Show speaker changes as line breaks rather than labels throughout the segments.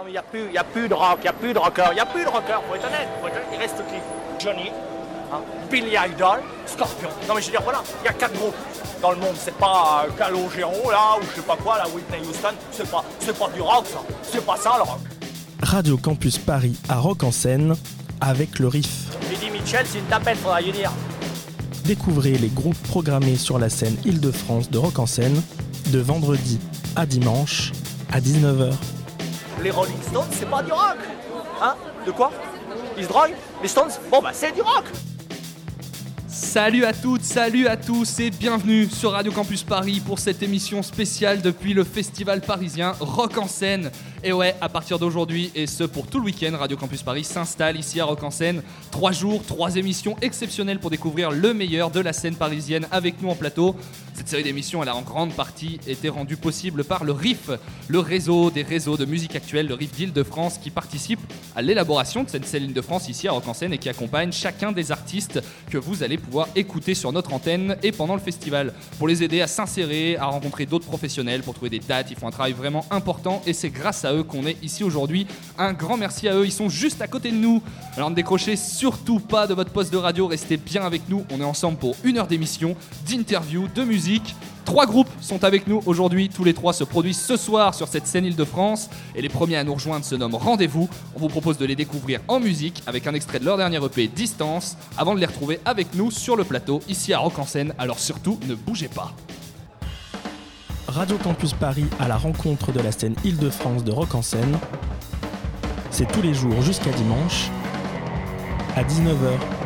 Non mais il n'y a, plus- y a plus de rock, il n'y a plus de rocker, il n'y a plus de rocker, faut être honnête, faut être honnête. Il reste qui? Johnny, hein, Billy Idol, Scorpion. Non mais je veux dire, voilà, il y a quatre groupes dans le monde. C'est pas euh, Calogero là, ou je sais pas quoi, là, Whitney Houston. C'est pas, c'est pas du rock ça, c'est pas ça le rock.
Radio Campus Paris à Rock en scène avec le riff.
Eddie Mitchell, c'est une tapette, faudra y dire.
Découvrez les groupes programmés sur la scène Île-de-France de Rock en scène de vendredi à dimanche à 19h.
Les Rolling Stones, c'est pas du rock. Hein? De quoi? Ils se droguent? Les Stones? Bon bah c'est du rock.
Salut à toutes, salut à tous et bienvenue sur Radio Campus Paris pour cette émission spéciale depuis le festival parisien Rock en scène. Et ouais, à partir d'aujourd'hui et ce pour tout le week-end, Radio Campus Paris s'installe ici à Rock en scène. Trois jours, trois émissions exceptionnelles pour découvrir le meilleur de la scène parisienne avec nous en plateau. Cette série d'émissions, elle a en grande partie été rendue possible par le RIF, le réseau des réseaux de musique actuelle, le RIF d'Île-de-France, qui participe à l'élaboration de cette scène Île-de-France ici à Rock en scène et qui accompagne chacun des artistes que vous allez pouvoir écouter sur notre antenne et pendant le festival. Pour les aider à s'insérer, à rencontrer d'autres professionnels, pour trouver des dates, ils font un travail vraiment important et c'est grâce à eux qu'on est ici aujourd'hui. Un grand merci à eux, ils sont juste à côté de nous. Alors ne décrochez surtout pas de votre poste de radio, restez bien avec nous. On est ensemble pour une heure d'émission, d'interviews, de musique. Trois groupes sont avec nous aujourd'hui, tous les trois se produisent ce soir sur cette scène Île-de-France et les premiers à nous rejoindre se nomment Rendez-vous. On vous propose de les découvrir en musique avec un extrait de leur dernier EP Distance avant de les retrouver avec nous sur le plateau ici à Rock en scène. Alors surtout, ne bougez pas.
Radio Campus Paris à la rencontre de la scène Île-de-France de Rock en scène. C'est tous les jours jusqu'à dimanche à 19h.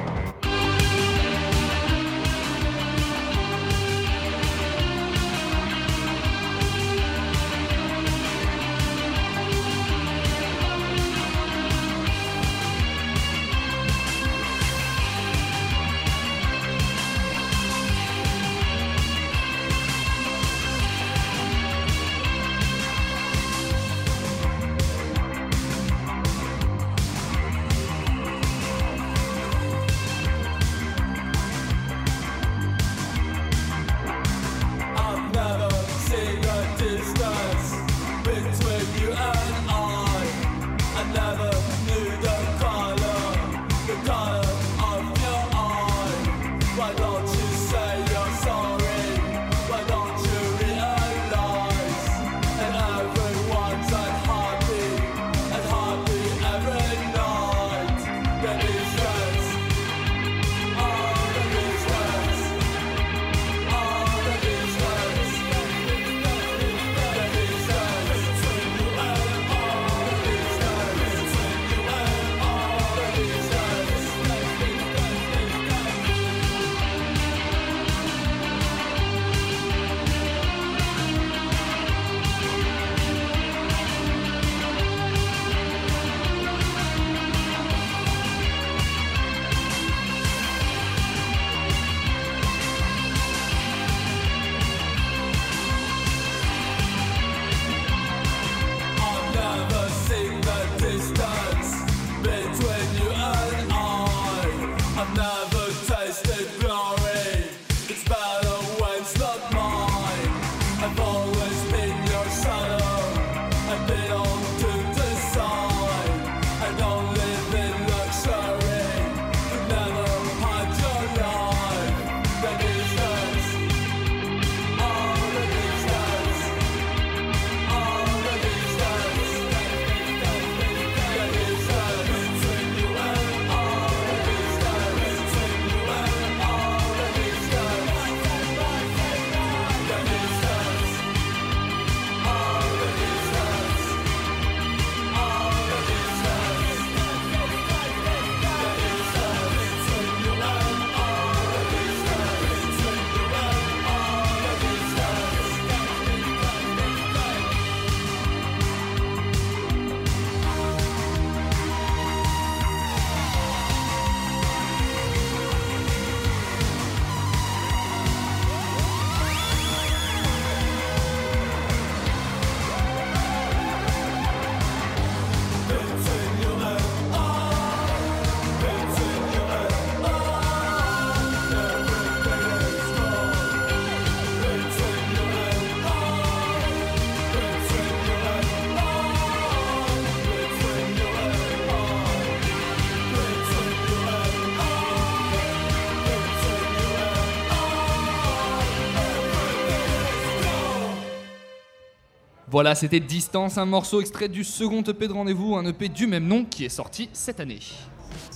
Voilà, c'était Distance, un morceau extrait du second EP de rendez-vous, un EP du même nom qui est sorti cette année.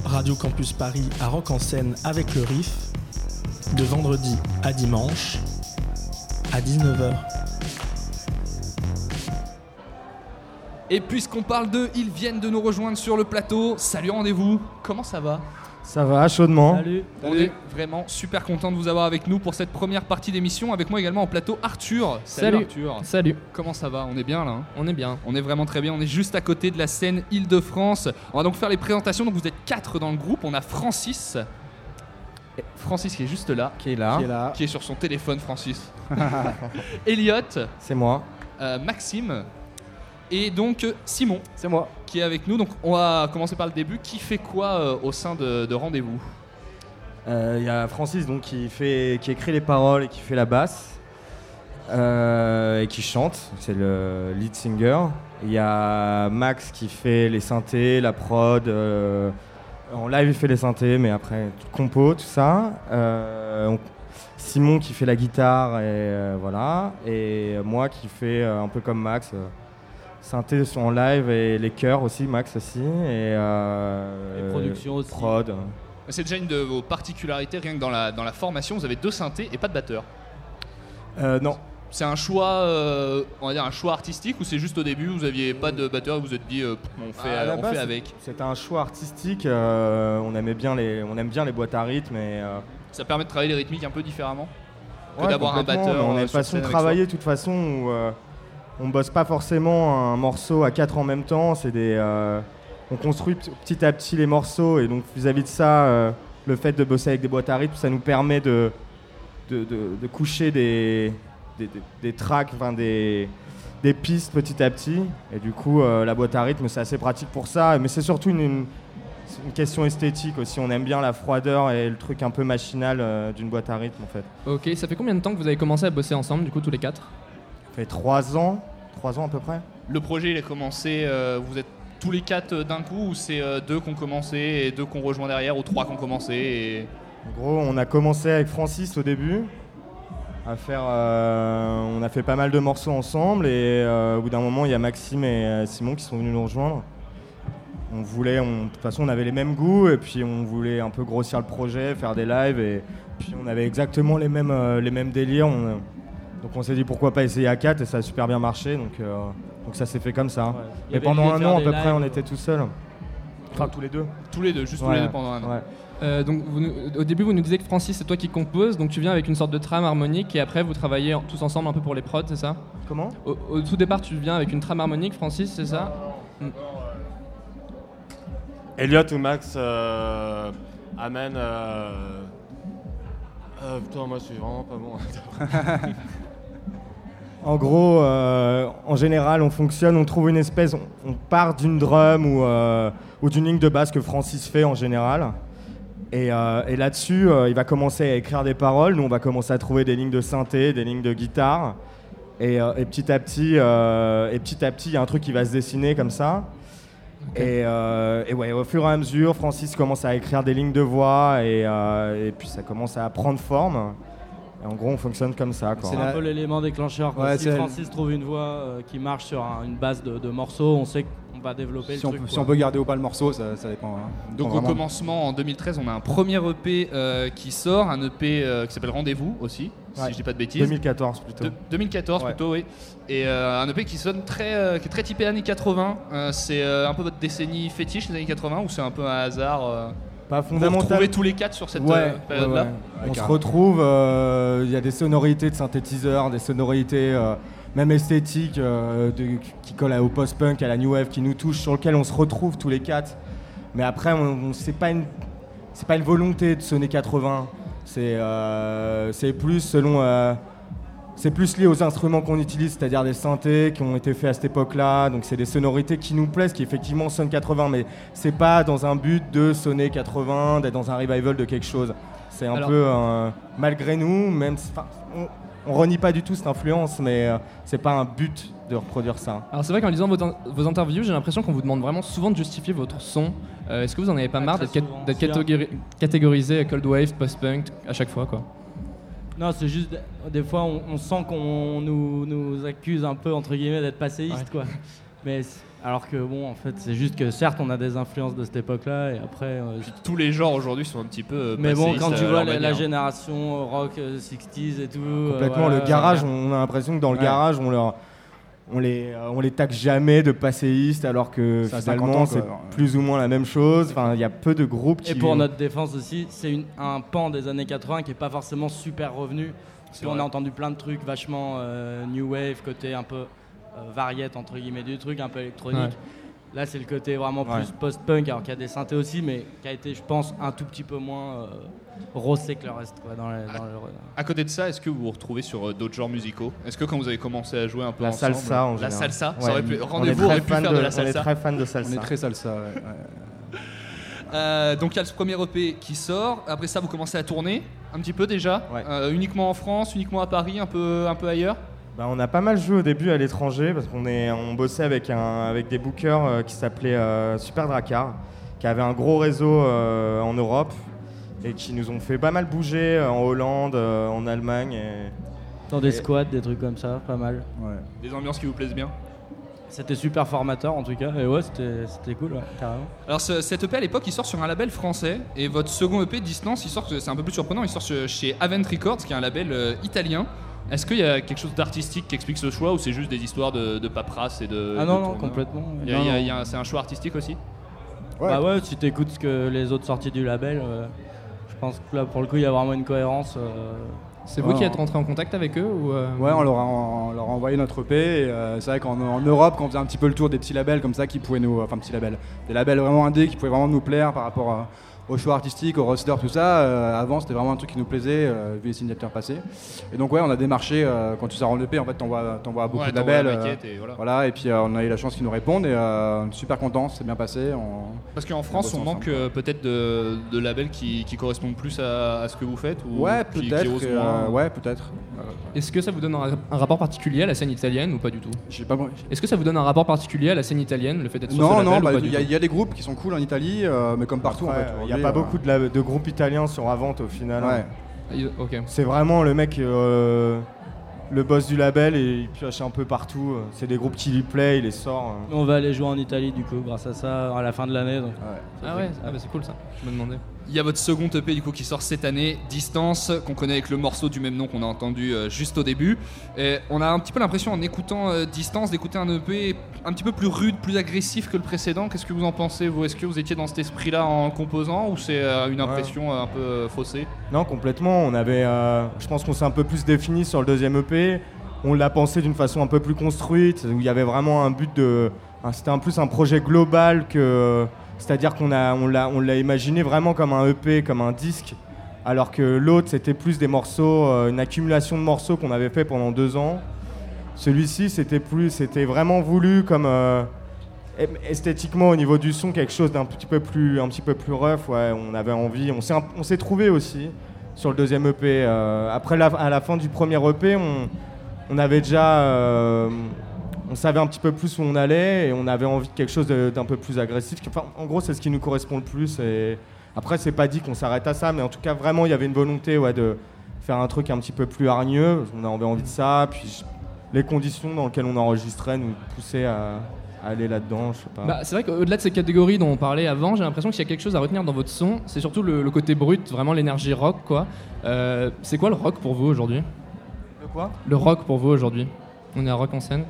Radio Campus Paris à Rock en scène avec le Riff, de vendredi à dimanche, à 19h.
Et puisqu'on parle d'eux, ils viennent de nous rejoindre sur le plateau. Salut rendez-vous, comment ça va?
Ça va, chaudement.
Salut.
On est vraiment super content de vous avoir avec nous pour cette première partie d'émission. Avec moi également au plateau Arthur.
Salut.
Arthur.
Salut,
Comment ça va? On est bien là hein?
On est bien.
On est vraiment très bien, on est juste à côté de la scène Île-de-France. On va donc faire les présentations. Donc vous êtes quatre dans le groupe. On a Francis. Francis qui est juste là,
Qui est là
Qui est là
qui est sur son téléphone, Francis. Elliot,
C'est moi.
euh, Maxime et donc euh, Simon
C'est moi.
qui est avec nous. Donc on va commencer par le début. Qui fait quoi euh, au sein de, de Rendez-vous?
Euh, Il y a Francis donc, qui, fait, qui écrit les paroles et qui fait la basse. euh, et qui chante. C'est le lead singer. Il y a Max qui fait les synthés, la prod. euh, en live, il fait les synthés, mais après, tout compo, tout ça. Euh, on- Simon qui fait la guitare, et euh, voilà. Et moi qui fais euh, un peu comme Max. Euh, synthé en live et les chœurs aussi, Max aussi. Et, euh,
Et production aussi.
Prod.
C'est déjà une de vos particularités, rien que dans la, dans la formation, vous avez deux synthés et pas de batteur.
Euh, non,
C'est un choix, euh, on va dire un choix artistique ou c'est juste au début vous aviez pas de batteur et vous vous êtes dit euh, on fait, on
base,
fait avec.
C'était un choix artistique. euh, on aimait bien les, on aime bien les boîtes à rythme et euh,
Ça permet de travailler les rythmiques un peu différemment que
ouais,
d'avoir un batteur.
On a
euh,
une
sur
façon de travailler de toute façon où euh, on bosse pas forcément un morceau à quatre en même temps. C'est des, euh, on construit petit à petit les morceaux et donc vis-à-vis de ça, euh, le fait de bosser avec des boîtes à rythme, ça nous permet de, de, de- coucher des, des, des- des tracks, enfin des, des pistes petit à petit. Et du coup, euh, la boîte à rythme, c'est assez pratique pour ça. Mais c'est surtout une, une- question esthétique aussi. On aime bien la froideur et le truc un peu machinal d'une boîte à rythme en fait.
Ok, ça fait combien de temps que vous avez commencé à bosser ensemble, du coup, tous les quatre?
Fait trois ans, trois ans à peu près.
Le projet il a commencé, euh, vous êtes tous les quatre euh, d'un coup ou c'est euh, deux qui ont commencé et deux qui ont rejoint derrière ou trois qui ont commencé et...
En gros, on a commencé avec Francis au début. À faire, euh, on a fait pas mal de morceaux ensemble et euh, au bout d'un moment, il y a Maxime et Simon qui sont venus nous rejoindre. On voulait, on- de toute façon, on avait les mêmes goûts et puis on voulait un peu grossir le projet, faire des lives et puis on avait exactement les mêmes, les mêmes délires. On, donc on s'est dit pourquoi pas essayer à 4 et ça a super bien marché donc, euh, donc ça s'est fait comme ça. Et pendant un an à peu près, on était tout seuls. Enfin tous les deux.
Tous les deux, juste tous les deux pendant un an.
ouais.
Euh, donc, vous au début, vous nous disiez que Francis, c'est toi qui compose, donc tu viens avec une sorte de trame harmonique et après, vous travaillez en- tous ensemble un peu pour les prods, c'est ça?
Comment?
Au, au tout départ, tu viens avec une trame harmonique, Francis, c'est ça?
Elliot ou Max euh, amènent. Euh... euh, putain, moi je suis vraiment pas bon.
En gros, euh, en général, on fonctionne, on trouve une espèce, on, on part d'une drum ou, euh, ou d'une ligne de basse que Francis fait en général. Et, euh, et là-dessus, il va commencer à écrire des paroles. Nous, on va commencer à trouver des lignes de synthé, des lignes de guitare. Et, et petit à petit, et petit à petit, il y a un truc qui va se dessiner comme ça. Et, et ouais, au fur et à mesure, Francis commence à écrire des lignes de voix et puis ça commence à prendre forme. Et en gros, on fonctionne comme ça.
C'est un peu l'élément déclencheur. quoi.
Ouais,
si Francis trouve une voix euh, qui marche sur un- une base de, de morceaux, on sait qu'on va développer
Si
le
on,
truc.
peut, si on peut garder ou pas le morceau, ça, ça dépend. hein.
Donc au commencement en 2013, on a un premier EP euh, qui sort, un EP euh, qui s'appelle Rendez-vous aussi,
Ouais.
si je dis pas de bêtises.
2014 plutôt.
De- 2014
Ouais.
plutôt, oui. Et euh, un EP qui sonne très, euh, qui est très typé années 80. Euh, c'est euh, un peu votre décennie fétiche les années 80 ou c'est un peu un hasard euh,
Pas
Vous vous
fondamental.
retrouvez tous les quatre sur cette
Ouais,
euh,
ouais,
période-là
ouais. On se retrouve, euh, il y a des sonorités de synthétiseurs, des sonorités euh, même esthétiques euh, de- qui collent au post-punk, à la new wave, qui nous touchent, sur lequel on se retrouve tous les quatre. Mais après, on, on- c'est pas une, c'est pas une volonté de sonner 80. C'est, euh, c'est plus selon, euh, c'est plus lié aux instruments qu'on utilise, c'est-à-dire des synthés qui ont été faits à cette époque-là. Donc c'est des sonorités qui nous plaisent, qui effectivement sonnent 80, mais c'est pas dans un but de sonner 80, d'être dans un revival de quelque chose. C'est un
Alors-
peu euh, malgré nous, même on, on renie pas du tout cette influence, mais euh, c'est pas un but de reproduire ça.
Alors c'est vrai qu'en lisant vos, vos interviews, j'ai l'impression qu'on vous demande vraiment souvent de justifier votre son. Euh, Est-ce que vous en avez pas
Ouais,
marre d'être
hein.
catégori- catégorisé cold wave, post-punk à chaque fois quoi?
Non, c'est juste, des fois, on, on sent qu'on nous, nous accuse un peu, entre guillemets, d'être passéiste, quoi. Mais alors que, bon, en fait, c'est juste que, certes, on a des influences de cette époque-là, et après... euh,
Tous les genres aujourd'hui sont un petit peu. euh,
mais bon, quand tu
à
vois la, génération rock euh, 60s et tout... euh,
Complètement,
voilà,
le garage,
euh,
on a l'impression que dans le
Ouais.
garage, on leur. On les, euh, on les taxe jamais de passéistes alors que
Ça a 50
finalement
ans,
c'est plus ou moins la même chose. Enfin, il y a peu de groupes qui.
Et pour notre défense aussi, c'est un pan des années 80 qui est pas forcément super revenu. Parce qu'on
vrai.
a entendu plein de trucs vachement euh, new wave, côté un peu euh, variette entre guillemets du truc, un peu électronique.
Ouais.
Là, c'est le côté vraiment
Ouais.
plus post-punk, alors qu'il y a des synthés aussi, mais qui a été, je pense, un tout petit peu moins euh, rossé que le reste. Quoi, dans les- dans le-
À côté de ça, est-ce que vous vous retrouvez sur euh, d'autres genres musicaux? Est-ce que quand vous avez commencé à jouer un peu
La
ensemble,
salsa en
la
général.
salsa, ça
Ouais,
aurait pu-
on est
rendez-vous
très
aurait pu
fan
faire de, la
On est
salsa.
très fan de
On
salsa.
est très salsa. ouais.
Euh, donc il y a ce premier EP qui sort. Après ça, vous commencez à tourner un petit peu déjà.
Ouais.
Euh, uniquement en France, uniquement à Paris, un peu, un peu ailleurs?
Bah, on a pas mal joué au début à l'étranger parce qu'on est, on bossait avec, un, avec des bookers euh, qui s'appelaient euh, Super Dracar, qui avaient un gros réseau euh, en Europe et qui nous ont fait pas mal bouger euh, en Hollande, euh, en Allemagne. et-
Dans des
Et-
squats, des trucs comme ça, pas mal.
Ouais.
Des ambiances qui vous plaisent bien?
C'était super formateur en tout cas, et ouais, c'était c'était cool, ouais, carrément.
Alors ce- cet EP à l'époque, il sort sur un label français et votre second EP Distance, il sort, c'est un peu plus surprenant, il sort chez- chez Avent Records, qui est un label euh, italien. Est-ce qu'il y a quelque chose d'artistique qui explique ce choix ou c'est juste des histoires de, de paperasse et de
Ah
de
non, non, complètement.
C'est un choix artistique aussi
Ouais.
Bah ouais, si t'écoutes ce que les autres sorties du label, euh, je pense que là pour le coup il y a vraiment une cohérence. euh,
C'est vous
Ouais,
qui êtes rentré en contact avec eux ou euh,
Ouais, on leur a, on leur a envoyé notre EP. Et, euh, c'est vrai qu'en en Europe, quand on faisait un petit peu le tour des petits labels comme ça qui pouvaient nous. Enfin, petits labels. Des labels vraiment indés qui pouvaient vraiment nous plaire par rapport à- au choix artistique, au roster, tout ça. euh, avant, c'était vraiment un truc qui nous plaisait, euh, vu les signatures passées. Et donc, ouais, on a démarché. euh, quand tu sors en EP, en fait, t'envoies beaucoup
Ouais,
de labels. euh,
et voilà.
voilà, et puis euh, on a eu la chance qu'ils nous répondent. Et euh, on est super content, c'est bien passé. on-
Parce qu'en France, on manque euh, peut-être de, de labels qui, qui correspondent plus à, à ce que vous faites ou
Ouais, peut-être. euh, ouais, peut-être.
Est-ce que ça vous donne un, un rapport particulier à la scène italienne ou pas du tout?
J'ai pas.
Est-ce que ça vous donne un rapport particulier à la scène italienne, le fait d'être sur
Non,
ce
non, bah, il y, a- y des groupes qui sont cool en Italie, euh, mais comme partout en fait.
N'y a pas beaucoup de, la- de groupes italiens sur Avant au final.
Ouais.
Il- Ok.
C'est vraiment le mec, euh, le boss du label et il pioche un peu partout. C'est des groupes qui lui plaît, il les sort. euh.
On va aller jouer en Italie du coup grâce à ça à la fin de l'année.
Ah ouais, ah bah c'est cool ça. Je me demandais.
Il y a votre second EP du coup qui sort cette année, Distance, qu'on connaît avec le morceau du même nom qu'on a entendu euh, juste au début. Et on a un petit peu l'impression en écoutant euh, Distance d'écouter un EP un petit peu plus rude, plus agressif que le précédent. Qu'est-ce que vous en pensez vous? Est-ce que vous étiez dans cet esprit-là en composant ou c'est euh, une impression un peu faussée?
Non, complètement. On avait, je pense qu'on s'est un peu plus défini sur le deuxième EP. On l'a pensé d'une façon un peu plus construite, où il y avait vraiment un but de. C'était un plus un projet global que. C'est-à-dire qu'on on l'a, imaginé vraiment comme un EP, comme un disque, alors que l'autre c'était plus des morceaux, euh, une accumulation de morceaux qu'on avait fait pendant deux ans. Celui-ci c'était plus, c'était vraiment voulu comme euh, em- esthétiquement au niveau du son quelque chose d'un petit peu plus, un petit peu plus rough. On avait envie, on s'est, on trouvé aussi sur le deuxième EP. Euh, après, la, à la fin du premier EP, on, on avait déjà, on savait un petit peu plus où on allait et on avait envie de quelque chose d'un peu plus agressif. Enfin, en gros, c'est ce qui nous correspond le plus. Et après, c'est pas dit qu'on s'arrête à ça, mais en tout cas, vraiment, il y avait une volonté ouais, de faire un truc un petit peu plus hargneux. On avait envie de ça, puis les conditions dans lesquelles on enregistrait nous poussaient à, aller là-dedans. Je sais pas.
Bah, c'est vrai qu'au-delà de ces catégories dont on parlait avant, j'ai l'impression qu'il y a quelque chose à retenir dans votre son. C'est surtout le, le côté brut, vraiment l'énergie rock, quoi. Euh, c'est quoi le rock pour vous aujourd'hui?
De quoi?
Le rock pour vous aujourd'hui On est à rock en scène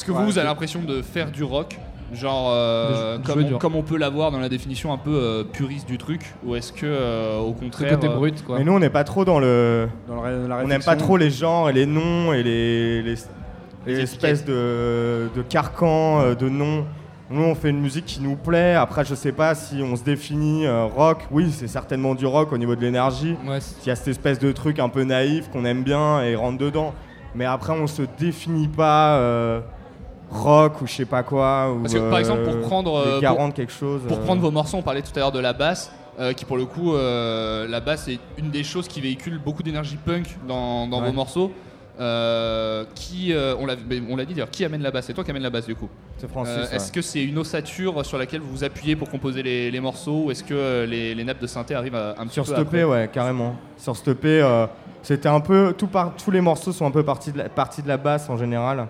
Est-ce que
Ouais,
vous, vous avez l'impression de faire du rock Genre, euh, comme, on, comme peut l'avoir dans la définition un peu euh, puriste du truc Ou est-ce que, euh, au contraire.
côté brut, quoi.
Mais nous, on n'est pas trop dans le.
Dans le ré- la
On n'aime pas trop les genres et les noms et les, les, les
Les
espèces de, de carcans, de noms. Nous, on fait une musique qui nous plaît. Après, je sais pas si on se définit euh, rock. Oui, c'est certainement du rock au niveau de l'énergie.
Ouais,
Il y a cette espèce de truc un peu naïf qu'on aime bien et rentre dedans. Mais après, on se définit pas euh, rock ou je sais pas quoi. Ou,
Parce que, par exemple, pour
euh,
prendre,
les
euh,
garants
pour-
quelque chose.
Pour
euh,
prendre vos morceaux, on parlait tout à l'heure de la basse, euh, qui pour le coup, euh, la basse est une des choses qui véhicule beaucoup d'énergie punk dans, dans
Ouais.
vos morceaux. Euh, qui, euh, on l'a dit d'ailleurs, qui amène la basse? C'est toi qui amène la basse du coup.
C'est Francis.
Euh,
ouais.
Est-ce que c'est une ossature sur laquelle vous vous appuyez pour composer les, les morceaux ou est-ce que euh, les, les nappes de synthé arrivent à, un petit
Sur
peu
ce
après?
ouais, carrément. Sur euh, c'était un peu tout par, tous les morceaux sont un peu partis de la, partis de la basse en général.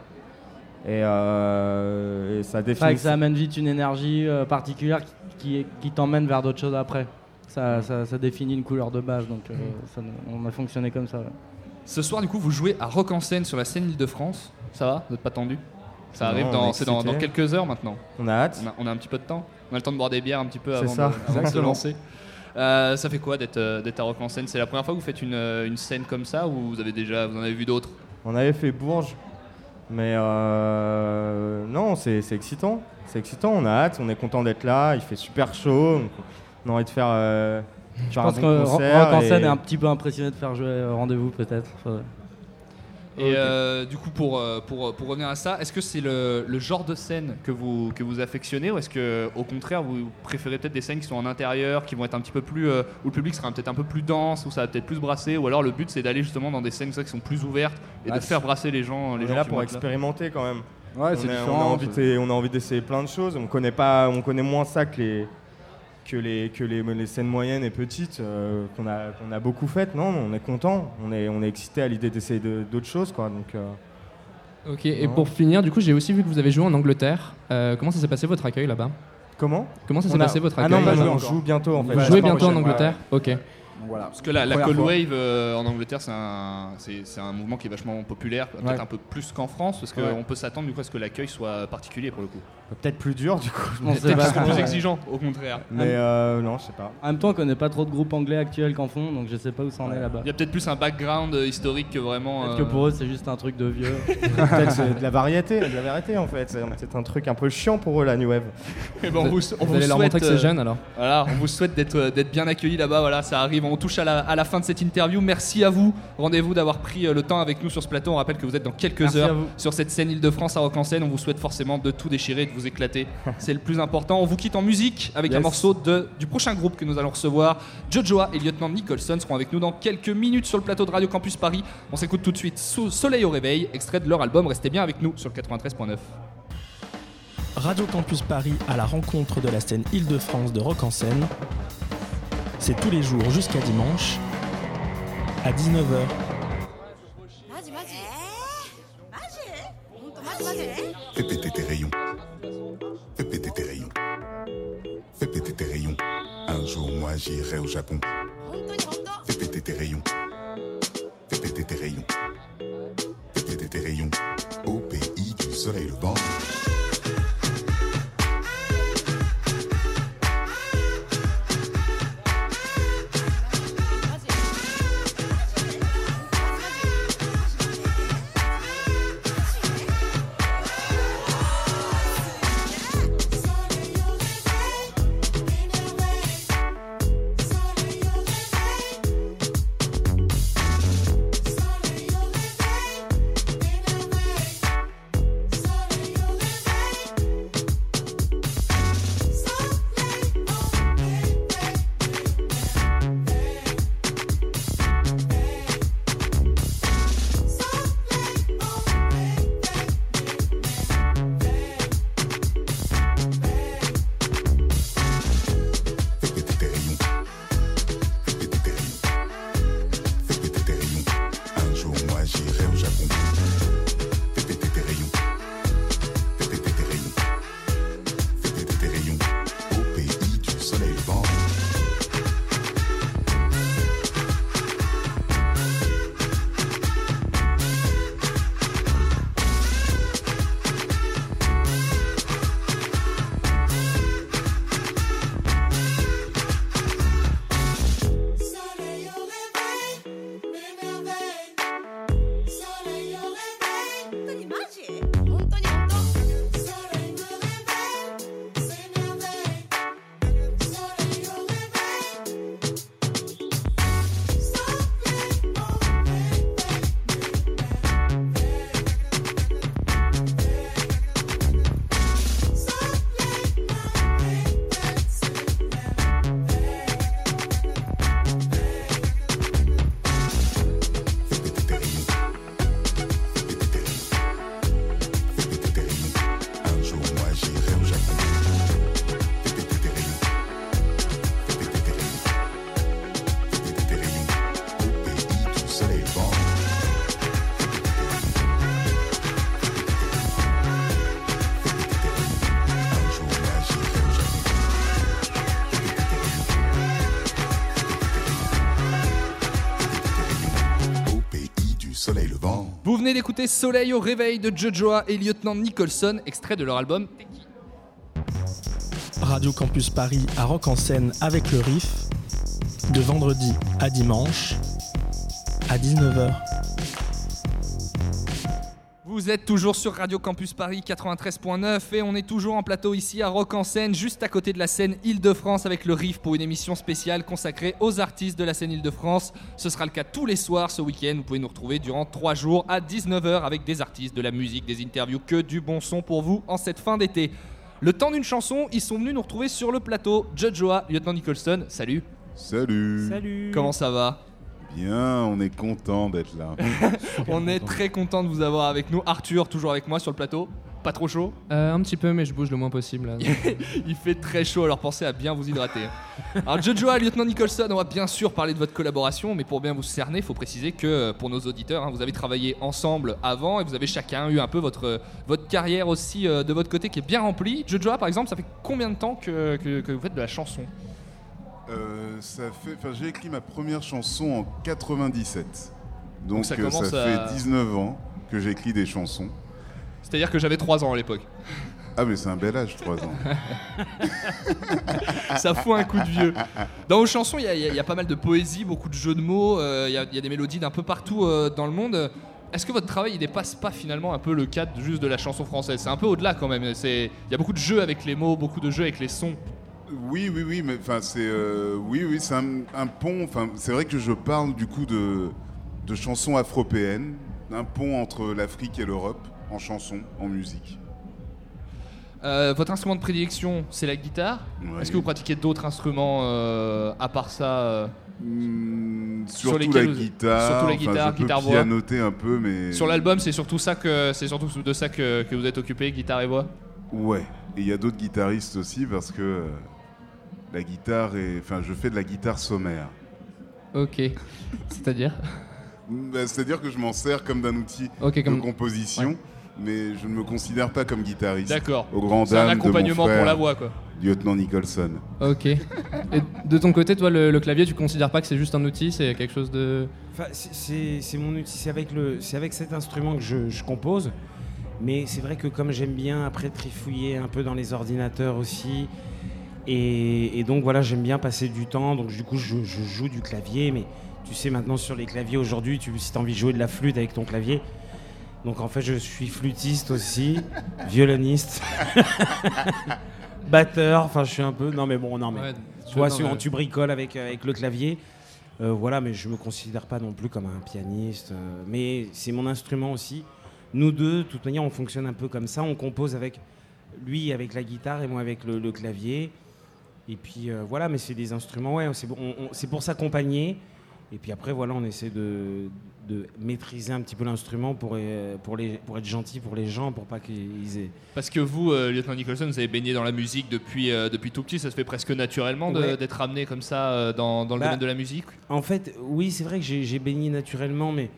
Et, euh, et ça définit.
que ça amène vite une énergie euh, particulière qui, qui, qui t'emmène vers d'autres choses après. Ça, ça, ça définit une couleur de base, donc euh, ça- on a fonctionné comme ça. ouais.
Ce soir, du coup, vous jouez à Rock en scène sur la scène Île-de-France. Ça va Vous n'êtes pas tendu? Ça
Non,
arrive dans,
est
c'est dans, dans
excité.
quelques heures maintenant.
On a hâte.
On a, on a un petit peu de temps. On a le temps de boire des bières un petit peu avant,
ça,
de, avant de se lancer. Euh, ça fait quoi d'être euh, d'être à Rock en scène? C'est la première fois que vous faites une, une scène comme ça ou vous avez déjà vous en avez vu d'autres?
On avait fait Bourges, mais euh, non, c'est excitant. C'est excitant, on a hâte, on est content d'être là, il fait super chaud, donc on a envie de faire, euh,
Je pense que. Rock en scène est un petit peu impressionné de faire jouer Rendez-vous, peut-être. Faudrait-
Et euh, du coup, pour, euh, pour, pour revenir à ça, est-ce que c'est le, le genre de scène que vous, que vous affectionnez ou est-ce que au contraire vous préférez peut-être des scènes qui sont en intérieur, qui vont être un petit peu plus. euh, où le public sera peut-être un peu plus dense, où ça va peut-être plus brasser, ou alors le but c'est d'aller justement dans des scènes comme ça qui sont plus ouvertes et
Ah,
de faire brasser les gens.
On
Les
est
gens
là
qui
pour expérimenter quand même.
Ouais,
on,
c'est
a, on a
différent.
envie d'essayer- on a envie d'essayer plein de choses. On connaît pas, on connaît moins ça que les que les que les, les scènes moyennes et petites euh, qu'on a qu'on a beaucoup faites. Non, on est content. On est on est excité à l'idée d'essayer de- d'autres choses quoi. Donc euh,
Ok, et
Non.
pour finir, du coup, j'ai aussi vu que vous avez joué en Angleterre. Euh, comment ça s'est passé votre accueil là-bas?
Comment?
Comment ça s'est
a-
passé votre
Ah
accueil
non, bah,
là-bas?
on joue bientôt en fait.
Vous jouez bientôt en
ouais.
Angleterre? Ok.
Donc voilà.
Parce que la, la Cold
fois.
Wave euh, en Angleterre, c'est un, c'est, c'est un mouvement qui est vachement populaire, peut-être
Ouais.
un peu plus qu'en France, parce qu'on
Ouais.
peut s'attendre du coup à ce que l'accueil soit particulier pour le coup.
Peut-être plus dur du coup.
On sait
Peut-être qu'ils plus exigeants, au contraire.
Mais euh, non, je sais pas.
En même temps, on connaît pas trop de groupes anglais actuels qu'en font, donc je sais pas où ça en est là-bas.
Il y a peut-être plus un background euh, historique que vraiment.
Peut-être
euh,
que pour eux, c'est juste un truc de vieux.
Peut-être c'est de la variété, de la variété en fait. C'est un truc un peu chiant pour eux la new wave.
eh ben, on vous, on
Vous
vous
allez leur
souhaite,
montrer que c'est jeune alors.
Voilà, on vous souhaite d'être d'être bien accueillis là-bas. Voilà, ça arrive. On touche à la, à la fin de cette interview. Merci à vous. Rendez-vous d'avoir pris euh, le temps avec nous sur ce plateau. On rappelle que vous êtes dans quelques
Merci
heures sur cette scène Île-de-France à Rock en scène. On vous souhaite forcément de tout déchirer, de vous éclater. C'est le plus important. On vous quitte en musique avec un morceau de, du prochain groupe que nous allons recevoir. Jojoa et Lieutenant Nicholson seront avec nous dans quelques minutes sur le plateau de Radio Campus Paris. On s'écoute tout de suite sous Soleil au réveil, extrait de leur album. Restez bien avec nous sur le 93.9.
Radio Campus Paris à la rencontre de la scène Île-de-France de Rock en scène. C'est tous les jours jusqu'à dimanche à 19h.
Fais péter tes rayons. Fais péter tes rayons. Fais péter tes rayons. Un jour, moi, j'irai au Japon. Fais péter tes rayons. Fais péter tes rayons. Fais péter tes rayons. Au pays du soleil levant.
Soleil
levant.
Vous venez d'écouter Soleil au réveil de Jojoa et Lieutenant Nicholson, extrait de leur album Teki.
Radio Campus Paris à Rock en scène avec le Riff, de vendredi à dimanche, à 19h.
Vous êtes toujours sur Radio Campus Paris 93.9 et on est toujours en plateau ici à Rock en scène, juste à côté de la scène Île-de-France avec le Riff pour une émission spéciale consacrée aux artistes de la scène Île-de-France. Ce sera le cas tous les soirs ce week-end. Vous pouvez nous retrouver durant 3 jours à 19h avec des artistes, de la musique, des interviews, que du bon son pour vous en cette fin d'été. Le temps d'une chanson, ils sont venus nous retrouver sur le plateau. Jojoa, Lieutenant Nicholson, salut.
Salut.
Salut.
Comment ça va?
Bien, on est content d'être là.
On est très content de vous avoir avec nous. Arthur, toujours avec moi sur le plateau. Pas trop chaud
Euh, un petit peu, mais je bouge le moins possible. là.
Il fait très chaud, alors pensez à bien vous hydrater. Alors Jojo, lieutenant Nicholson, on va bien sûr parler de votre collaboration, mais pour bien vous cerner, il faut préciser que euh, pour nos auditeurs, hein, vous avez travaillé ensemble avant et vous avez chacun eu un peu votre, votre carrière aussi euh, de votre côté qui est bien remplie. Jojo, par exemple, ça fait combien de temps que, que- que vous faites de la chanson?
Euh, ça fait, enfin, j'ai écrit ma première chanson en 97. Donc,
Donc ça
euh,
commence
ça
à-
fait 19 ans que j'écris des chansons.
C'est-à-dire que j'avais 3 ans à l'époque.
Ah mais c'est un bel âge, 3 ans.
ça fout un coup de vieux. Dans vos chansons, il y, a- y y pas mal de poésie, beaucoup de jeux de mots, euh, il y, a- il y a des mélodies d'un peu partout euh, dans le monde. Est-ce que votre travail il dépasse pas finalement un peu le cadre juste de la chanson française? C'est un peu au-delà quand même. Il y a beaucoup de jeux avec les mots, beaucoup de jeux avec les sons.
Oui, oui, oui, mais enfin c'est, euh, oui, oui, c'est un, un pont. Enfin, c'est vrai que je parle du coup de, de chansons afropéennes, un pont entre l'Afrique et l'Europe en chanson, en musique.
Euh, votre instrument de prédilection, c'est la guitare.
Ouais.
Est-ce que vous pratiquez d'autres instruments euh, à part ça euh,
Surtout
lesquels
la guitare.
Surtout la
enfin,
guitare,
je peux
guitare-voix.
pianoter un peu, mais
Sur l'album, c'est surtout ça que c'est surtout de ça que, que vous êtes occupé, guitare et voix.
Ouais, et il y a d'autres guitaristes aussi parce que la guitare est. Enfin, je fais de la guitare sommaire.
Ok. C'est-à-dire?
Bah, C'est-à-dire que je m'en sers comme d'un outil
comme-
de composition,
Ouais.
mais je ne me considère pas comme guitariste.
D'accord.
Au grand
C'est un
dam de mon
accompagnement pour
frère,
la voix, quoi.
Lieutenant Nicholson.
Ok. Et de ton côté, toi, le, le clavier, tu considères pas que c'est juste un outil, c'est quelque chose de.
Enfin, c'est- mon outil, c'est avec, le- c'est avec cet instrument que je, je compose. Mais c'est vrai que comme j'aime bien après trifouiller un peu dans les ordinateurs aussi, et, et donc voilà, j'aime bien passer du temps. Donc du coup, je, je joue du clavier. Mais tu sais, maintenant sur les claviers aujourd'hui, tu, si tu as envie de jouer de la flûte avec ton clavier. Donc en fait, je suis flûtiste aussi, violoniste, batteur. Enfin, je suis un peu. Non, mais bon, non, mais.
Ouais,
tu vois, tu bricoles avec, avec le clavier. Euh, voilà, mais je me considère pas non plus comme un pianiste. euh, mais c'est mon instrument aussi. Nous deux, de toute manière, on fonctionne un peu comme ça. On compose avec lui avec la guitare et moi avec le, le clavier. Et puis euh, voilà, mais c'est des instruments, ouais, c'est pour s'accompagner. Et puis après, voilà, on essaie de, de maîtriser un petit peu l'instrument pour, euh, pour, les, pour être gentil pour les gens, pour pas qu'ils aient.
Parce que vous, euh, lieutenant Nicholson, vous avez baigné dans la musique depuis, euh, depuis tout petit, ça se fait presque naturellement
Ouais.
d'être amené comme ça euh, dans, dans le
Bah,
domaine de la musique?
En fait, oui, c'est vrai que j'ai baigné naturellement, mais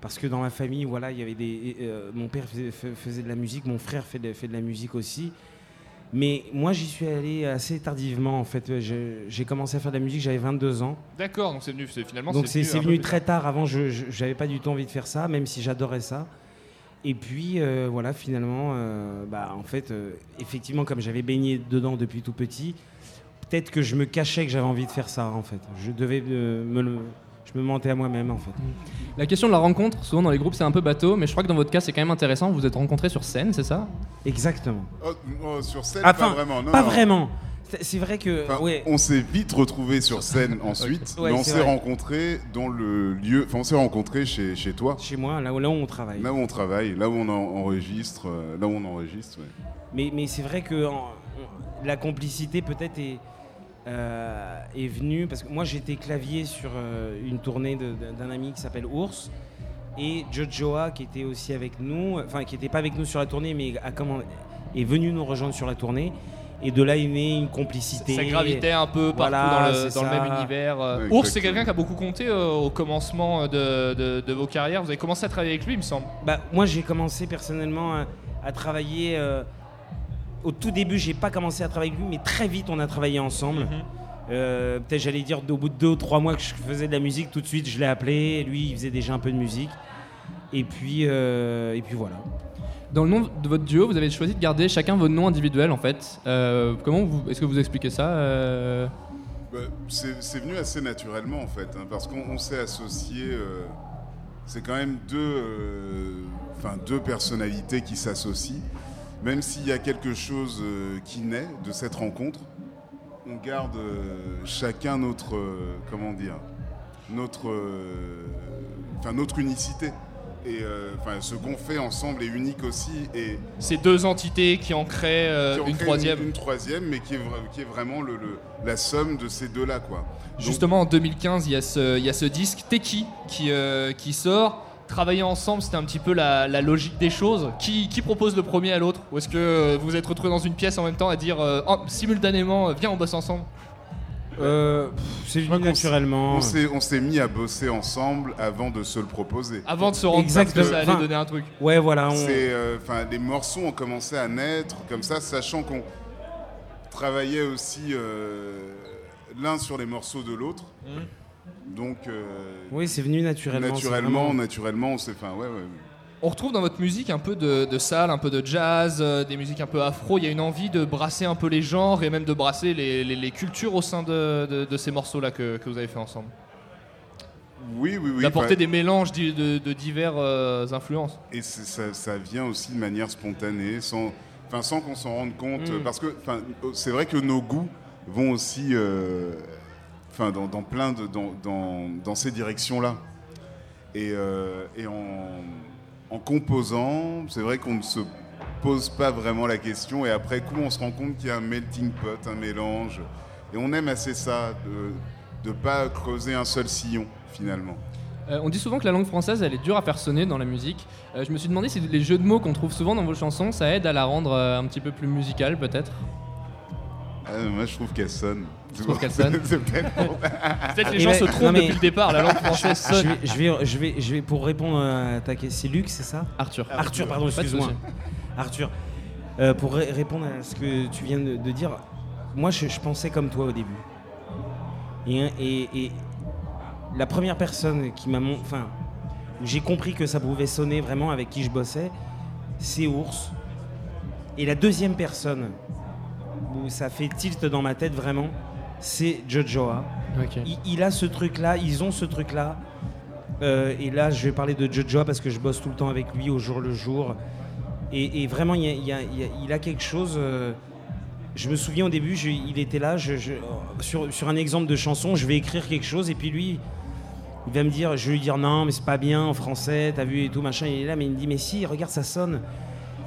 parce que dans ma famille, voilà, il y avait des. mon père faisait, fais- faisait de la musique, mon frère fait de, fait de la musique aussi. Mais moi, j'y suis allé assez tardivement, en fait. J'ai commencé à faire de la musique, j'avais 22 ans.
D'accord, donc c'est venu, finalement
Donc c'est
peu
venu très
tard.
Avant, je j'avais pas du tout envie de faire ça, même si j'adorais ça. Et puis euh, voilà, finalement, euh, bah, en fait, euh, effectivement, comme j'avais baigné dedans depuis tout petit, peut-être que je me cachais que j'avais envie de faire ça. En fait, je devais me le, je me mentais à moi-même, en fait.
La question de la rencontre, souvent dans les groupes, c'est un peu bateau, mais je crois que dans votre cas, c'est quand même intéressant. Vous vous êtes rencontrés sur scène, c'est ça?
Exactement.
Oh, oh, sur scène,
Enfin,
pas vraiment. Non,
pas
non.
vraiment. C'est- vrai que.
Enfin,
ouais.
On s'est vite retrouvés sur scène ensuite,
Ouais,
mais on s'est rencontrés dans le lieu. Enfin, on s'est rencontrés chez, chez toi.
Chez moi, là où, là où on travaille.
Là où on travaille, là où on en- enregistre, euh, là où on enregistre. ouais.
Mais, mais c'est vrai que en- on- la complicité peut-être est, euh, est venue parce que moi j'étais clavier sur euh, une tournée d'un ami qui s'appelle Ours et Jojoa qui était aussi avec nous, enfin qui n'était pas avec nous sur la tournée mais a comment- est venu nous rejoindre sur la tournée et de là est née une complicité.
Ça gravitait un peu partout
Voilà,
dans, le, dans même univers. euh.
Ouais,
Ours, c'est quelqu'un qui a beaucoup compté euh, au commencement de, de- de vos carrières. Vous avez commencé à travailler avec lui, il me semble.
Bah, moi, j'ai commencé personnellement à, à travailler. Au tout début, j'ai pas commencé à travailler avec lui, mais très vite, on a travaillé ensemble. Euh, Peut-être, j'allais dire, au bout de deux ou trois mois que je faisais de la musique, tout de suite, je l'ai appelé. Lui, il faisait déjà un peu de musique. Et puis, euh, et puis voilà.
Dans le nom de votre duo, vous avez choisi de garder chacun votre nom individuel en fait. Euh, comment est-ce que vous expliquez ça euh
Bah, c'est venu assez naturellement en fait, hein, parce qu'on on s'est associé. euh, c'est quand même deux, euh, enfin deux personnalités qui s'associent. Même s'il y a quelque chose euh, qui naît de cette rencontre, on garde euh, chacun notre, euh, comment dire, notre, enfin notre unicité. Et enfin, ce qu'on fait ensemble est unique aussi. Et
Ces deux entités qui en créent
qui en
une troisième.
Une, troisième, mais qui est, qui est vraiment le, le- la somme de ces deux-là, quoi. Donc,
Justement, en 2015, il y, a ce- il y a ce disque Teki qui, euh, qui sort. Travailler ensemble, c'était un petit peu la, la logique des choses. Qui, qui propose le premier à l'autre? Ou est-ce que euh, vous vous êtes retrouvés dans une pièce en même temps à dire euh, Oh, simultanément, euh, viens, on bosse ensemble?
Euh, c'est venu naturellement.
On s'est, mis à bosser ensemble avant de se le proposer.
Avant de se rendre compte que ça allait donner un truc.
Ouais, voilà. on-
C'est, euh, enfin, les morceaux ont commencé à naître comme ça, sachant qu'on travaillait aussi euh, l'un sur les morceaux de l'autre. Donc, euh,
Oui, c'est venu naturellement, c'est
Naturellement,
vraiment-
naturellement, on s'est, enfin, ouais, ouais.
On retrouve dans votre musique un peu de, de salle, un peu de jazz, euh, des musiques un peu afro. Il y a une envie de brasser un peu les genres et même de brasser les, les- les cultures au sein de, de- de ces morceaux-là que, que vous avez fait ensemble.
Oui, oui, oui.
D'apporter des mélanges de, de divers euh, influences.
Et c'est- ça, ça vient aussi de manière spontanée, sans, enfin, sans qu'on s'en rende compte.
Mm.
Parce que enfin, c'est vrai que nos goûts vont aussi euh, enfin, dans, dans plein de, dans, dans, dans ces directions-là. Et, euh, et en, en composant, c'est vrai qu'on ne se pose pas vraiment la question. Et après coup, on se rend compte qu'il y a un melting pot, un mélange. Et on aime assez ça, de ne pas creuser un seul sillon, finalement.
Euh, on dit souvent que la langue française, elle est dure à faire sonner dans la musique. Euh, je me suis demandé si les jeux de mots qu'on trouve souvent dans vos chansons, ça aide à la rendre un petit peu plus musicale, peut-être?
Ah, moi, je trouve qu'elle sonne. C'est peut-être pour-
Peut-être les
Eh
gens
ben,
se trompent depuis le départ, la langue française
Je
sonne.
vais, je vais, je vais, je vais pour répondre à ta question. C'est Luc, c'est ça
Arthur.
Arthur, pardon, excuse-moi. Arthur, euh, pour ré- répondre à ce que tu viens de, de dire, moi je, je pensais comme toi au début. Et, et- et la première personne qui m'a, mon- enfin, où j'ai compris que ça pouvait sonner vraiment avec qui je bossais, c'est Ours. Et la deuxième personne où ça fait tilt dans ma tête vraiment, c'est Jojoa.
Ok.
Il, il a ce truc-là, ils ont ce truc-là. Euh, et là, je vais parler de Jojoa parce que je bosse tout le temps avec lui au jour le jour. Et, et vraiment, il, y a- il y a- il y a- il a quelque chose. euh, je me souviens au début, je- il était là, je- je- sur, sur un exemple de chanson, je vais écrire quelque chose et puis lui, il va me dire, je vais lui dire non, mais c'est pas bien en français, t'as vu et tout machin. Il est là, mais il me dit, mais si, regarde, ça sonne.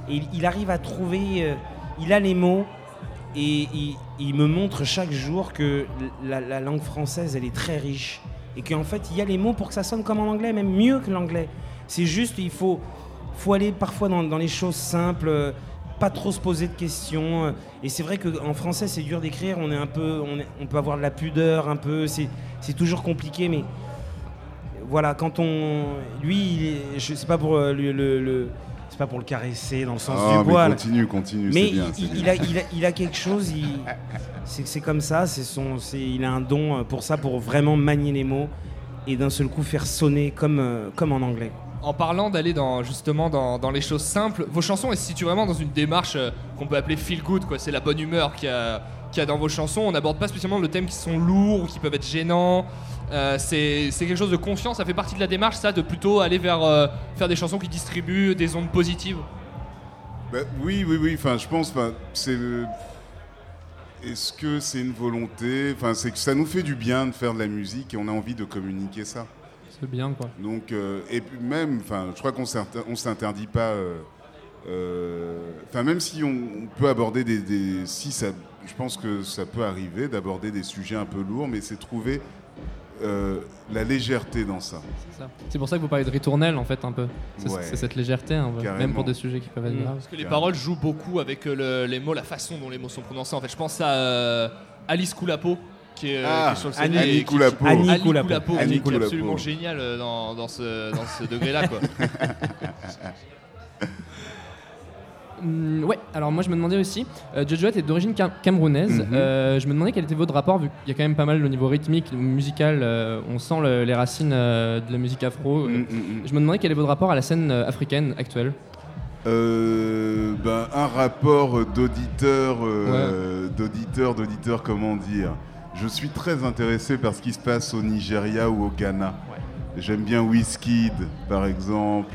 Et il, il arrive à trouver, euh, il a les mots et il, me montre chaque jour que la, la langue française, elle est très riche et qu'en fait, il y a les mots pour que ça sonne comme en anglais, même mieux que l'anglais. C'est juste, il faut, faut aller parfois dans, les choses simples, euh, pas trop se poser de questions. Et c'est vrai qu'en français, c'est dur d'écrire. On on, peut avoir de la pudeur, un peu. C'est, toujours compliqué, mais voilà, quand on, lui, il sais pas pour euh, le- c'est pas pour le caresser dans le sens
Ah,
du
mais
poil.
continue, continue,
Mais
bien,
il,
c'est
il-
bien.
il a, il, a, il a quelque chose. c'est, c'est comme ça. C'est son, c'est, il a un don euh, pour ça, pour vraiment manier les mots et d'un seul coup faire sonner comme, euh, comme en anglais.
En parlant d'aller dans, justement dans, dans les choses simples, vos chansons elles se situent vraiment dans une démarche euh, qu'on peut appeler feel good, quoi. C'est la bonne humeur qu'il y, a, qu'il y a dans vos chansons. On n'aborde pas spécialement le thème qui sont lourds ou qui peuvent être gênants. Euh, c'est c'est quelque chose de conscient, ça fait partie de la démarche, ça, de plutôt aller vers euh, faire des chansons qui distribuent des ondes positives.
Bah, oui, oui, oui. Enfin, je pense. enfin, c'est. Est-ce que c'est une volonté? Enfin, c'est que ça nous fait du bien de faire de la musique et on a envie de communiquer ça.
C'est bien, quoi.
Donc, euh, et même, enfin, je crois qu'on on s'interdit pas. Euh, euh, Enfin, même si on, on peut aborder des, des- si ça, je pense que ça peut arriver d'aborder des sujets un peu lourds, mais c'est trouver euh, la légèreté dans ça.
C'est pour ça que vous parlez de ritournelle, en fait, un peu. C'est
Ouais.
cette légèreté, un peu, même pour des sujets qui peuvent être
Mm.
graves.
Parce que les paroles jouent beaucoup avec euh, le- les mots, la façon dont les mots sont prononcés. En fait, je pense à euh, Alice Koulapo. Qui est, euh,
Ah,
qui est sur le
Annie- Annie
qui- qui est absolument génial dans, dans ce, dans ce degré-là.
hum, ouais, alors moi je me demandais aussi, euh, Jojo est d'origine cam- camerounaise.
Mhm.
Euh, je me demandais quel était votre rapport, vu qu'il y a quand même pas mal au niveau rythmique, musical, euh, on sent le- les racines euh, de la musique afro.
Mm,
Je me demandais quel est votre rapport à la scène euh, africaine actuelle.
Euh, ben, un rapport d'auditeur, euh, d'auditeur, d'auditeur, comment dire. Je suis très intéressé par ce qui se passe au Nigeria ou au Ghana. J'aime bien Wizkid, par exemple.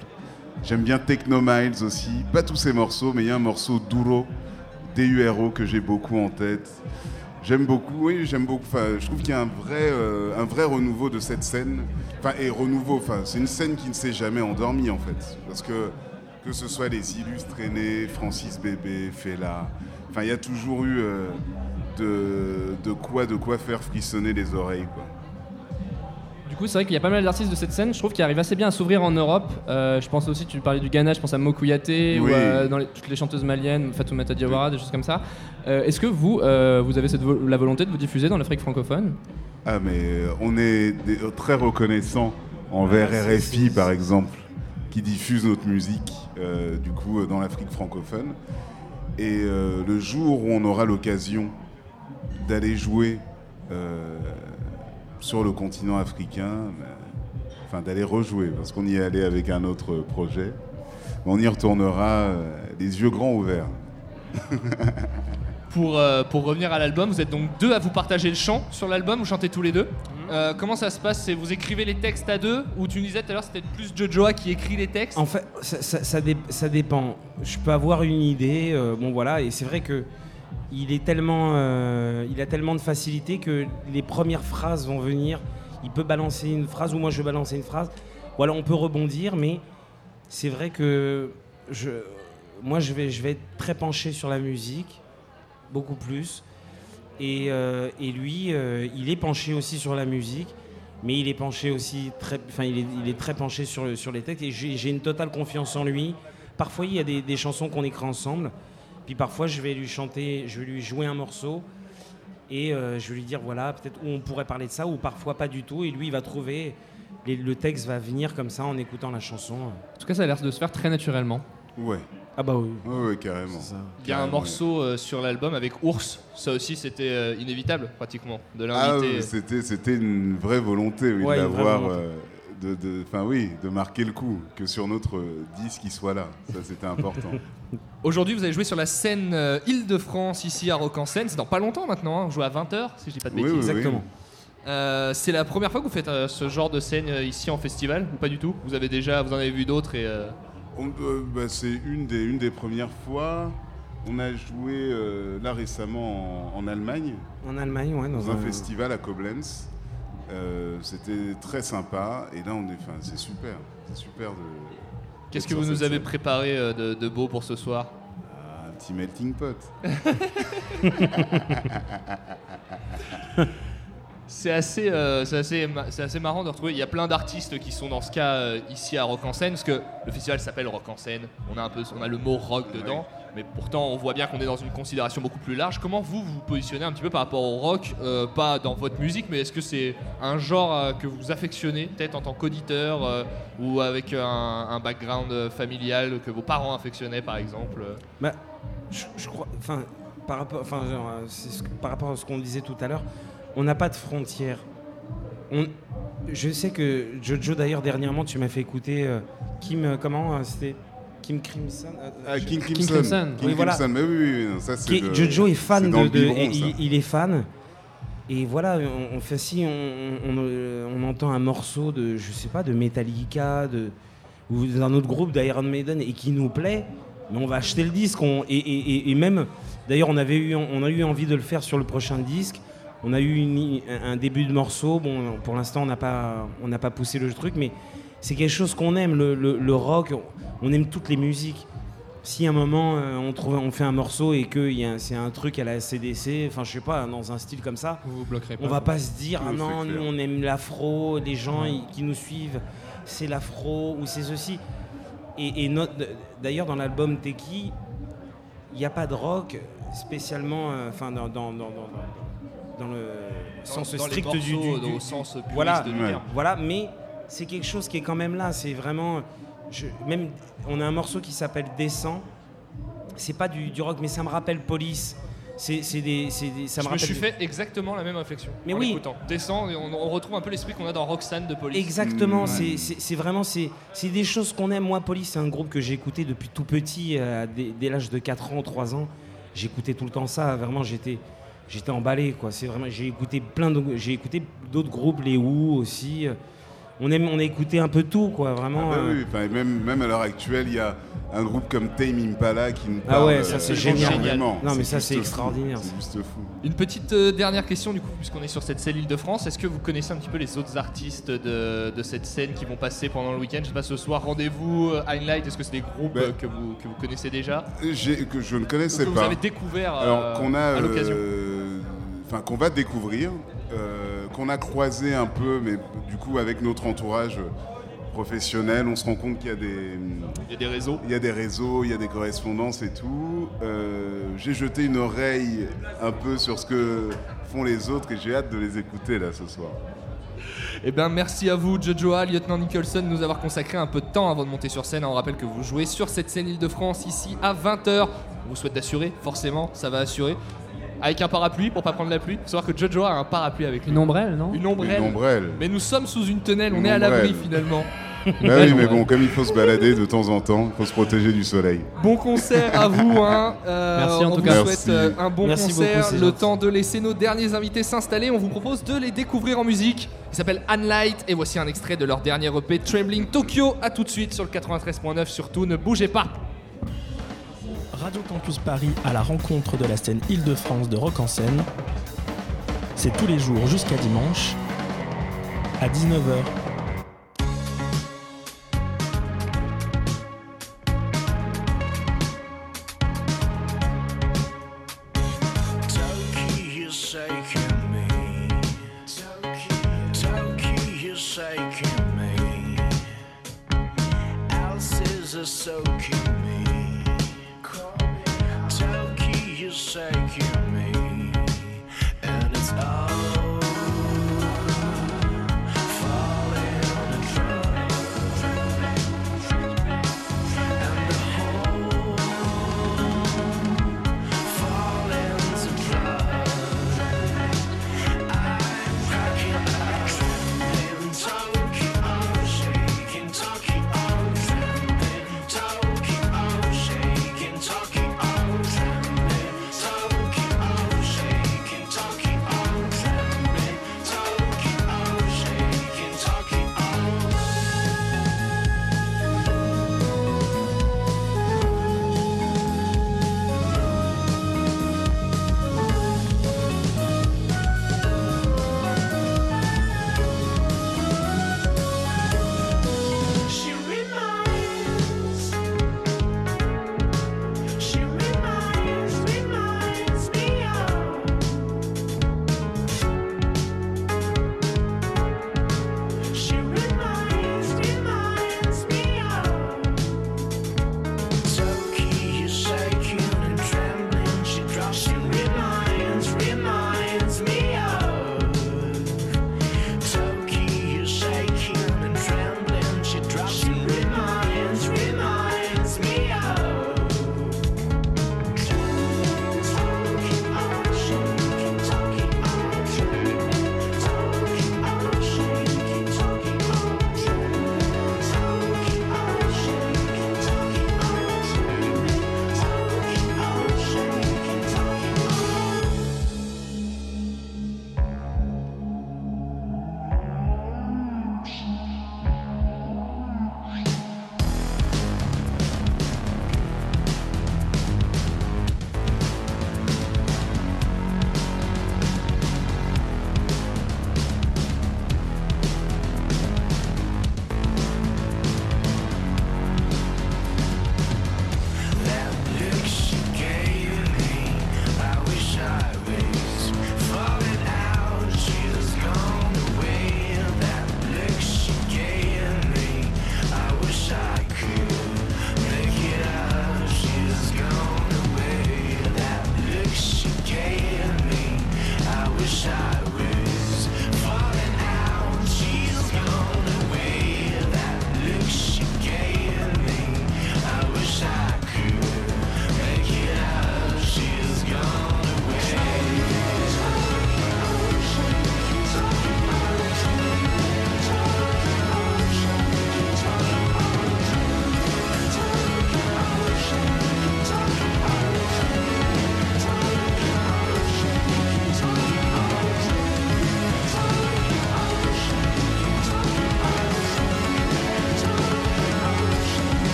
J'aime bien Techno Miles aussi. Pas tous ces morceaux, mais il y a un morceau Duro, D-U-R-O, que j'ai beaucoup en tête. J'aime beaucoup, oui, j'aime beaucoup. Enfin, je trouve qu'il y a un vrai, euh, un vrai renouveau de cette scène. Enfin, et renouveau, enfin, c'est une scène qui ne s'est jamais endormie, en fait. Parce que, que ce soit les illustres aînés, Francis Bébé, Fela, enfin, il y a toujours eu euh, de, de, quoi, de quoi faire frissonner les oreilles, quoi.
Coup, c'est vrai qu'il y a pas mal d'artistes de cette scène, je trouve, qui arrivent assez bien à s'ouvrir en Europe. Euh, je pense aussi, tu parlais du Ghana, je pense à ou
Oui.
euh, dans les- toutes les chanteuses maliennes, Fatoumata Diawara, des choses comme ça. Euh, Est-ce que vous, vous avez cette vo- la volonté de vous diffuser dans l'Afrique francophone?
Ah, mais on est des- très reconnaissant envers
Ah,
RFI, par exemple, qui diffuse notre musique, du coup, dans l'Afrique francophone. Et le jour où on aura l'occasion d'aller jouer sur le continent africain, enfin d'aller rejouer, parce qu'on y est allé avec un autre projet, on y retournera euh, les yeux grands ouverts.
Pour, euh, pour revenir à l'album, vous êtes donc deux à vous partager le chant sur l'album, vous chantez tous les deux. Euh, comment ça se passe? C'est vous écrivez les textes à deux ou tu nous disais tout à l'heure c'était plus Jojoa qui écrit les textes?
En fait, ça, ça- ça dé- ça dépend. Je peux avoir une idée, euh, bon voilà, et c'est vrai que il est tellement, euh, il a tellement de facilité que les premières phrases vont venir. Il peut balancer une phrase ou moi je vais balancer une phrase. Voilà, on peut rebondir, mais c'est vrai que je, moi je vais, je vais être très penché sur la musique, beaucoup plus. Et, euh, et lui, euh, il est penché aussi sur la musique, mais il est penché aussi très, enfin, il est, il est très penché sur, sur les textes. Et j'ai une totale confiance en lui. Parfois, il y a des chansons qu'on écrit ensemble, puis parfois, je vais lui chanter, je vais lui jouer un morceau, et euh, je vais lui dire voilà, peut-être où on pourrait parler de ça, ou parfois pas du tout. Et lui, il va trouver, les- le texte va venir comme ça en écoutant la chanson.
En tout cas, ça a l'air de se faire très naturellement.
Ouais.
Ah bah oui.
Ouais, ouais, carrément.
Il y a un morceau euh, sur l'album avec Ours, ça aussi c'était euh, inévitable pratiquement de
Ah,
l'inviter.
oui, c'était, c'était une vraie volonté oui,
Ouais,
de l'avoir, euh, de, de- enfin oui, de marquer le coup, que sur notre disque il soit là. Ça c'était important.
Aujourd'hui, vous allez jouer sur la scène euh, Île-de-France, ici à Rock en Seine. C'est dans pas longtemps maintenant, hein. vous jouez à 20h, si je dis pas de
Oui,
bêtises.
oui, oui. Exactement.
Euh, c'est la première fois que vous faites euh, ce genre de scène euh, ici en festival ou pas du tout? Vous avez déjà, vous en avez vu d'autres et. euh,
On- euh, bah, c'est une des, une des premières fois. On a joué euh, là récemment en, en Allemagne.
En Allemagne, ouais, dans
dans un,
un-
festival à Koblenz. Euh, c'était très sympa et là on est, enfin c'est super, c'est super de.
Qu'est-ce que vous nous avez
scène.
préparé euh, de, de beau pour ce soir?
Un petit melting pot.
C'est assez, euh, assez, assez marrant de retrouver. Il y a plein d'artistes qui sont dans ce cas euh, ici à Rock en Seine, parce que le festival s'appelle Rock en Seine. On a un peu, on a le mot rock dedans, mais pourtant on voit bien qu'on est dans une considération beaucoup plus large. Comment vous vous positionnez un petit peu par rapport au rock, euh, pas dans votre musique, mais est-ce que c'est un genre euh, que vous affectionnez, peut-être en tant qu'auditeur euh, ou avec un, un background familial que vos parents affectionnaient, par exemple
Bah, je, crois, enfin, par rapport, à ce qu'on disait tout à l'heure, on n'a pas de frontières. On, je sais que Jojo, d'ailleurs, dernièrement, tu m'as fait écouter Kim, comment c'était? Kim Crimson. euh,
Ah,
je-
King Crimson. King
Oui, voilà.
Crimson, mais oui, oui, non, ça, c'est le-
Jojo est fan de,
le
de-
biberon,
et
ça.
il, il est fan. Et voilà, on, on fait si on, on, on- entend un morceau de, je sais pas, de Metallica, de ou d'un autre groupe d'Iron Maiden et qui nous plaît, mais on va acheter le disque. on- et, et- et- même, d'ailleurs, on avait eu, on a eu envie de le faire sur le prochain disque. On a eu une- un, un début de morceau. Bon, pour l'instant, on n'a pas, on n'a pas poussé le truc, mais c'est quelque chose qu'on aime. Le, le- le rock, on aime toutes les musiques. Si à un moment euh, on, trouve, on fait un morceau et que c'est un truc à la CDC, enfin je sais pas, dans un style comme ça,
Vous vous bloquerez
on va pas se dire ah non, nous on aime l'afro, les gens qui nous suivent, c'est l'afro ou c'est ceci. Et, d'ailleurs dans l'album Teki, il n'y a pas de rock spécialement, euh, enfin dans, dans, dans, dans- dans le sens strict du,
morceaux,
du-
au
du-
sens
voilà,
du terme.
voilà, mais c'est quelque chose qui est quand même là. C'est vraiment, je- même, on a un morceau qui s'appelle Descend. c'est pas du, du rock, mais ça me rappelle Police. C'est c'est des, c'est des- ça me
je me
rappelle.
suis fait exactement la même réflexion.
Mais
en
oui.
l'écoutant. Descend et on, on retrouve un peu l'esprit qu'on a dans Roxanne de Police.
Exactement,
Ouais.
c'est- c'est c'est vraiment c'est c'est des choses qu'on aime. Moi, Police, c'est un groupe que j'ai écouté depuis tout petit, euh, dès, dès l'âge de 4 ans, 3 ans. J'écoutais tout le temps ça. Vraiment, j'étais j'étais emballé. quoi. C'est vraiment, j'ai écouté plein de, j'ai écouté d'autres groupes, les Who aussi. On aime, on a écouté un peu tout, quoi. Vraiment.
Ah bah
euh,
oui, enfin, même, même à l'heure actuelle, il y a un groupe comme Tame Impala qui nous
Ah
parle.
ouais, ça, c'est
euh,
génial. Non, mais ça, c'est extraordinaire,
C'est juste fou.
Une petite euh, dernière question du coup, puisqu'on est sur cette scène Île-de-France. Est-ce que vous connaissez un petit peu les autres artistes de, de cette scène qui vont passer pendant le week-end? Je sais pas, ce soir, rendez-vous, euh, Highlight, est-ce que c'est des groupes
Ben,
euh, que, vous, que vous connaissez déjà?
que je ne connaissais
Que vous
pas.
avez découvert, euh,
Alors qu'on a,
à l'occasion.
euh, enfin qu'on va découvrir, euh, qu'on a croisé un peu, mais du coup avec notre entourage professionnel, on se rend compte qu'il y a des,
il y a des réseaux,
il y a des réseaux, il y a des correspondances et tout. Euh, j'ai jeté une oreille un peu sur ce que font les autres et j'ai hâte de les écouter là ce soir.
Eh bien, merci à vous, Jojoa, Lieutenant Nicholson, de nous avoir consacré un peu de temps avant de monter sur scène. On rappelle que vous jouez sur cette scène Île-de-France ici à 20h. On vous souhaite d'assurer, forcément, ça va assurer. Avec un parapluie pour pas prendre la pluie. Faut savoir que Jojoa a un parapluie avec lui.
Une ombrelle, non
Une ombrelle.
Une ombrelle.
Mais nous sommes sous une tonnelle, on
Une
est à l'abri
ombrelle.
finalement.
Bah oui, mais bon, comme il faut se balader de temps en temps, il faut se protéger du soleil.
Bon concert à vous. Hein. Euh,
Merci, en
on
tout
vous
cas.
souhaite
Merci.
euh, un bon
Merci
concert.
beaucoup, c'est
le
gentil.
temps de laisser nos derniers invités s'installer. On vous propose de les découvrir en musique. Ils s'appellent Light et voici un extrait de leur dernier EP Trembling Tokyo. A tout de suite sur le 93.9. Surtout, ne bougez pas.
Radio Campus Paris à la rencontre de la scène Île-de-France de Rock en scène. C'est tous les jours jusqu'à dimanche à 19h.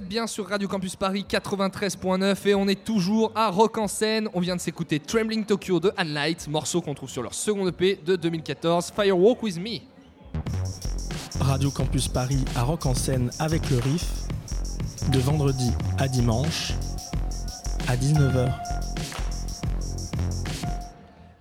Bien sur Radio Campus Paris 93.9 et on est toujours à Rock en scène. On vient de s'écouter Trembling Tokyo de Light, morceau qu'on trouve sur leur second EP de 2014, Firewalk With Me.
Radio Campus Paris à Rock en scène avec le Riff, de vendredi à dimanche, à 19h.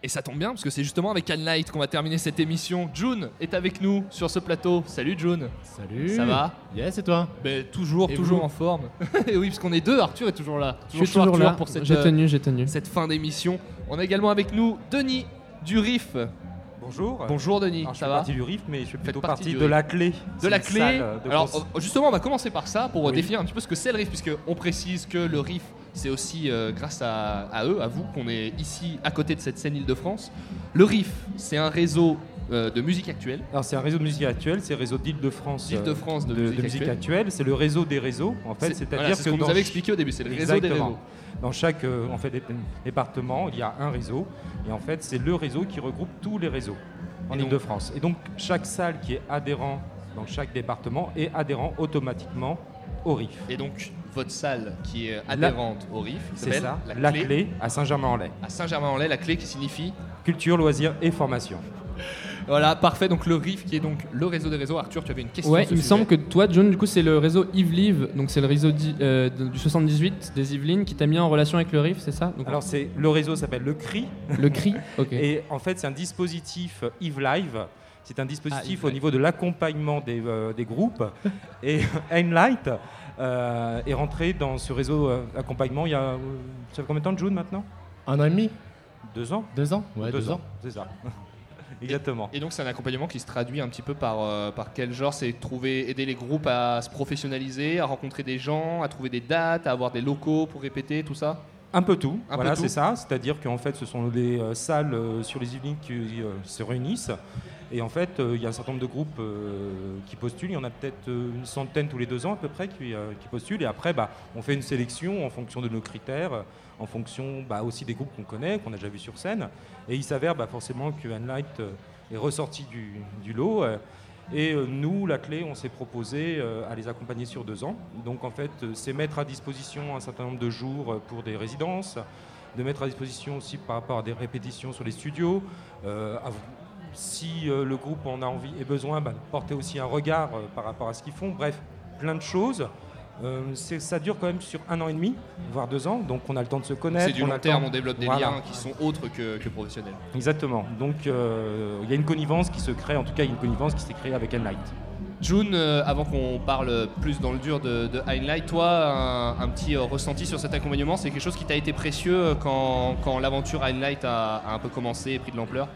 Et ça tombe bien parce que c'est justement avec Light qu'on va terminer cette émission. June est avec nous sur ce plateau. Salut June.
Salut.
Ça va
Yes, et toi
ben, Toujours,
Et
toujours en forme. et oui, parce qu'on est deux. Arthur est toujours là.
Je suis
chaud,
toujours
Arthur,
là.
pour cette, euh,
tenu, tenu.
cette fin d'émission. On a également avec nous Denis du Riff.
Bonjour.
Bonjour Denis,
Alors, je
ça
fais
va
partie du RIF, mais je fais plutôt
partie
de la clé.
De la clé.
euh,
Alors euh, justement, on va commencer par ça pour
Oui.
définir un petit peu ce que c'est le RIF, puisque on précise que le RIF, c'est aussi euh, grâce à, à eux, à vous, qu'on est ici à côté de cette scène Île-de-France. Le RIF, c'est un réseau euh, de musique actuelle.
Alors c'est un réseau de musique actuelle, c'est le réseau d'Île-de-France. euh,
de
de,
musique
musique
actuelle.
actuelle. C'est le réseau des réseaux, en fait.
C'est-
C'est-à-dire
voilà, ce
que dans
avait
ch-
expliqué au début, c'est le réseau des réseaux.
Dans chaque euh, en fait, dé- département, il y a un réseau, et en fait, c'est le réseau qui regroupe tous les réseaux en Île-de-France. Et donc chaque salle qui est adhérent dans chaque département est adhérent automatiquement au RIF.
Et donc, votre salle qui est adhérente au RIF,
C'est ça, la clé à Saint-Germain-en-Laye.
À Saint-Germain-en-Laye, la clé qui signifie
Culture, loisirs et formation.
Voilà, parfait. Donc le RIF qui est donc le réseau des réseaux. Arthur, tu avais une question.
Ouais, il me semble que toi, John, du coup, c'est le réseau Yves Live, donc c'est le réseau di- euh, du 78 des Yvelines qui t'a mis en relation avec le RIF, c'est ça? Donc,
Alors c'est le réseau s'appelle le CRI.
Le CRI, ok.
Et en fait c'est un dispositif Eve Live. C'est un dispositif
Ah,
au niveau de l'accompagnement des, euh, des groupes. Et Enlight euh, est rentré dans ce réseau euh, accompagnement il y a euh, ça fait combien de temps June maintenant?
Un an et demi
Deux ans
Deux ans? Ouais, deux, ans.
c'est ça. Exactement.
Et donc c'est un accompagnement qui se traduit un petit peu par, euh, par quel genre? C'est trouver, aider les groupes à se professionnaliser, à rencontrer des gens, à trouver des dates, à avoir des locaux pour répéter, tout ça?
Un peu tout,
Un
voilà, c'est ça. C'est-à-dire qu'en fait, ce sont des euh, salles euh, sur les Yvelines qui euh, se réunissent. Et en fait, euh, il y a un certain nombre de groupes euh, qui postulent. Il y en a peut-être euh, une centaine tous les deux ans à peu près qui, postulent. Et après, bah, on fait une sélection en fonction de nos critères, en fonction bah, aussi des groupes qu'on connaît, qu'on a déjà vus sur scène. Et il s'avère bah, forcément que Light euh, est ressorti du, lot. et nous, la clé, on s'est proposé à les accompagner sur deux ans. Donc en fait, c'est mettre à disposition un certain nombre de jours pour des résidences, de mettre à disposition aussi par rapport à des répétitions sur les studios. Si euh, le groupe en a envie et besoin, bah, porter aussi un regard euh, par rapport à ce qu'ils font. Bref, plein de choses. Euh, ça dure quand même sur un an et demi, voire deux ans, donc on a le temps de se connaître.
C'est du
on
long terme,
temps-
on développe des
Voilà.
liens qui sont autres que, que professionnels.
Exactement. Donc euh, il y a une connivence qui se crée, en tout cas il y a une connivence qui s'est créée avec Enlight.
June, euh, avant qu'on parle plus dans le dur de, de Highlight, toi, un, un petit ressenti sur cet accompagnement, c'est quelque chose qui t'a été précieux quand, quand l'aventure Highlight a, a un peu commencé et pris de l'ampleur?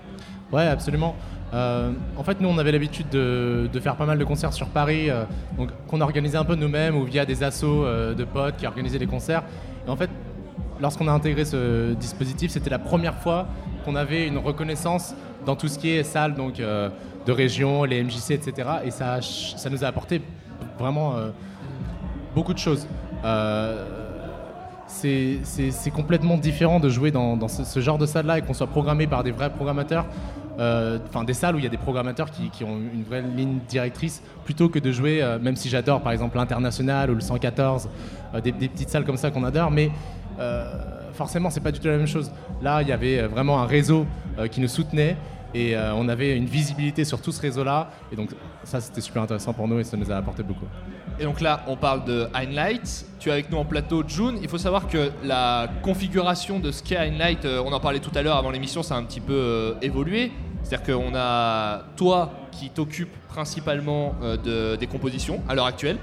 Ouais, absolument. Euh, en fait, nous, on avait l'habitude de, faire pas mal de concerts sur Paris, euh, donc qu'on organisait un peu nous-mêmes ou via des assos euh, de potes qui organisaient des concerts. Et en fait, lorsqu'on a intégré ce dispositif, c'était la première fois qu'on avait une reconnaissance dans tout ce qui est salle, donc de région, les MJC, etc. Et ça, ça nous a apporté vraiment beaucoup de choses. C'est complètement différent de jouer dans, ce, ce genre de salle-là et qu'on soit programmé par des vrais programmateurs, enfin des salles où il y a des programmateurs qui, ont une vraie ligne directrice, plutôt que de jouer, euh, même si j'adore par exemple l'International ou le 114, euh, des, petites salles comme ça qu'on adore, mais euh, forcément c'est pas du tout la même chose. Là, il y avait euh, vraiment un réseau euh, qui nous soutenait. Et euh, on avait une visibilité sur tout ce réseau-là. Et donc, ça, c'était super intéressant pour nous et ça nous a apporté beaucoup.
Et donc là, on parle de Highlight. Tu es avec nous en plateau, June. Il faut savoir que la configuration de ce qu'est euh, on en parlait tout à l'heure avant l'émission, ça a un petit peu euh, évolué. C'est-à-dire qu'on a toi qui t'occupe principalement euh, de- des compositions à l'heure actuelle,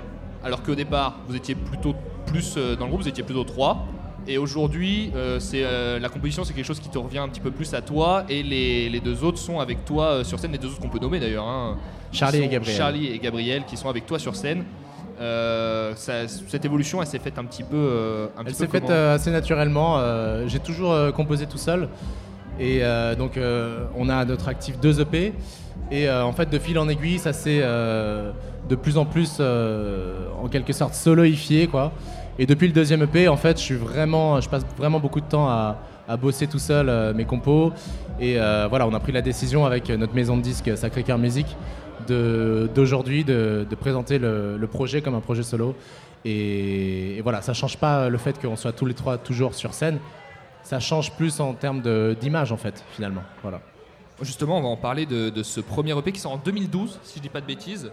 alors qu'au départ, vous étiez plutôt plus euh, dans le groupe, vous étiez plutôt trois. Et aujourd'hui, c'est la composition, c'est quelque chose qui te revient un petit peu plus à toi, et les, les deux autres sont avec toi sur scène, les deux autres qu'on peut nommer d'ailleurs. hein,
Charlie et Gabriel.
Charlie et Gabriel qui sont avec toi sur scène. Euh, ça- cette évolution, elle s'est faite un petit peu. euh, un
Elle s'est faite euh, assez naturellement. J'ai toujours composé tout seul. Et donc, on a à notre actif deux EP. Et en fait, de fil en aiguille, ça s'est de plus en plus, en quelque sorte, soloifié. Quoi. Et depuis le deuxième EP, en fait, je, suis vraiment, je passe vraiment beaucoup de temps à, à bosser tout seul mes compos. Et voilà, on a pris la décision avec notre maison de disques Sacré Cœur Musique d'aujourd'hui de, de présenter le, le projet comme un projet solo. Et, et voilà, ça change pas le fait qu'on soit tous les trois toujours sur scène. Ça change plus en termes d'image en fait, finalement. Voilà.
Justement, on va en parler de, de ce premier EP qui sort en 2012, si je dis pas de bêtises.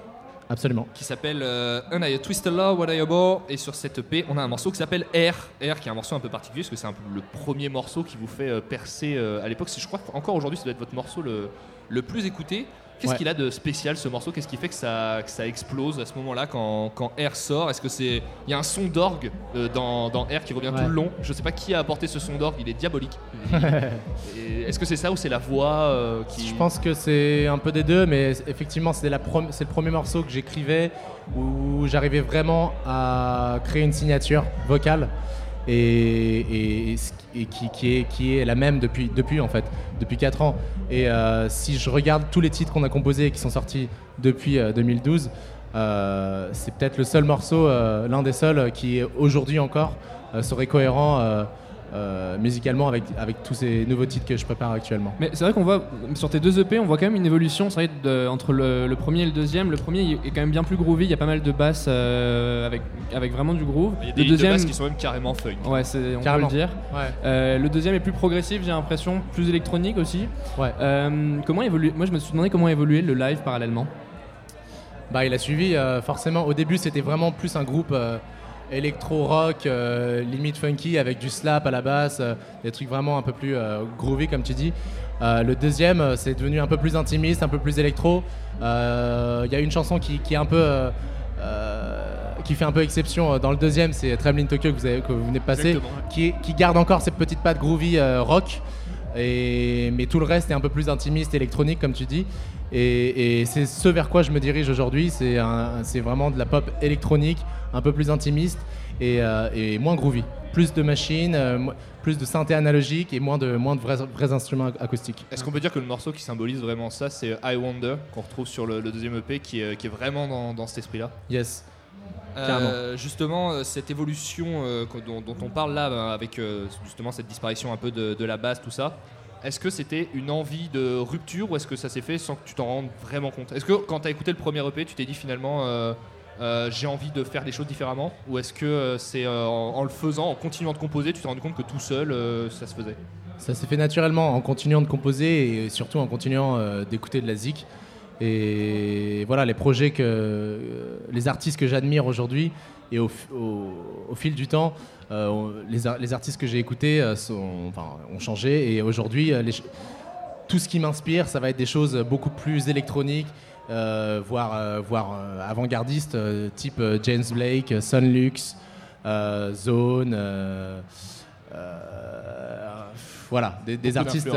Absolument.
Qui s'appelle euh, Un I Twist Love, What I About? Et sur cette EP, on a un morceau qui s'appelle Air. Air, qui est un morceau un peu particulier, parce que c'est un peu le premier morceau qui vous fait euh, percer euh, à l'époque. Je crois qu'encore aujourd'hui, ça doit être votre morceau le, le plus écouté. Qu'est-ce
Ouais.
qu'il a de spécial ce morceau? Qu'est-ce qui fait que ça, que ça explose à ce moment-là quand, quand Air sort? Est-ce que c'est. Il y a un son d'orgue euh, dans, dans Air qui revient
Ouais.
tout le long? Je sais pas qui a apporté ce son d'orgue, il est diabolique. Est-ce que c'est ça ou c'est la voix euh, qui.
Je pense que c'est un peu des deux, mais effectivement, c'est la prom- c'est le premier morceau que j'écrivais où j'arrivais vraiment à créer une signature vocale et, qui- est, la même depuis, depuis en fait, depuis 4 ans. Et euh, si je regarde tous les titres qu'on a composés et qui sont sortis depuis euh, 2012, euh, c'est peut-être le seul morceau, euh, l'un des seuls euh, qui aujourd'hui encore euh, serait cohérent euh, musicalement avec, avec tous ces nouveaux titres que je prépare actuellement.
Mais c'est vrai qu'on voit sur tes deux EP, on voit quand même une évolution. C'est vrai de- entre le, le premier et le deuxième. Le premier est quand même bien plus groovy. Il y a pas mal de basses euh, avec avec vraiment du groove.
Il y a
le
des de
deuxième,
basse qui sont même carrément funk.
Ouais, c'est on
Carrément.
peut le dire.
Ouais.
Euh, le deuxième est plus progressif, j'ai l'impression, plus électronique aussi.
Ouais.
Euh, comment évolue Moi, je me suis demandé comment évoluer le live parallèlement.
Bah, il a suivi euh, forcément. Au début, c'était vraiment plus un groupe euh, électro-rock, euh, limite funky, avec du slap à la basse, euh, des trucs vraiment un peu plus euh, groovy, comme tu dis. Le deuxième, c'est devenu un peu plus intimiste, un peu plus électro. Il y a une chanson qui, qui est un peu. qui fait un peu exception dans le deuxième, c'est Trembling Tokyo que vous, avez- que vous venez de passer, qui, garde encore cette petite patte groovy rock. Et, mais tout le reste est un peu plus intimiste, électronique, comme tu dis. Et, et c'est ce vers quoi je me dirige aujourd'hui. C'est un- c'est vraiment de la pop électronique, un peu plus intimiste et, euh, et moins groovy. Plus de machines, euh, plus de synthé analogique et moins de, moins de vrais, vrais instruments ac- acoustiques.
Est-ce qu'on peut dire que le morceau qui symbolise vraiment ça, c'est I Wonder, qu'on retrouve sur le, le deuxième EP, qui est, qui est vraiment dans, dans cet esprit-là?
Yes.
Euh, justement, euh, cette évolution euh, dont, dont on parle là, avec euh, justement cette disparition un peu de, de la basse, tout ça, est-ce que c'était une envie de rupture ou est-ce que ça s'est fait sans que tu t'en rendes vraiment compte? Est-ce que quand tu as écouté le premier EP, tu t'es dit finalement j'ai envie de faire les choses différemment? Ou est-ce que c'est en, en le faisant, en continuant de composer, tu t'es rendu compte que tout seul ça se faisait?
Ça s'est fait naturellement en continuant de composer et surtout en continuant d'écouter de la zik. Et voilà, les projets que. les artistes que j'admire aujourd'hui et au, f- au- au fil du temps, euh, les, ar- les artistes que j'ai écoutés euh, sont- enfin, ont changé et aujourd'hui, euh, tout ce qui m'inspire, ça va être des choses beaucoup plus électroniques, euh, voire, euh, voire avant-gardistes, type James Blake, Sunlux, euh, Zone. voilà, des, artistes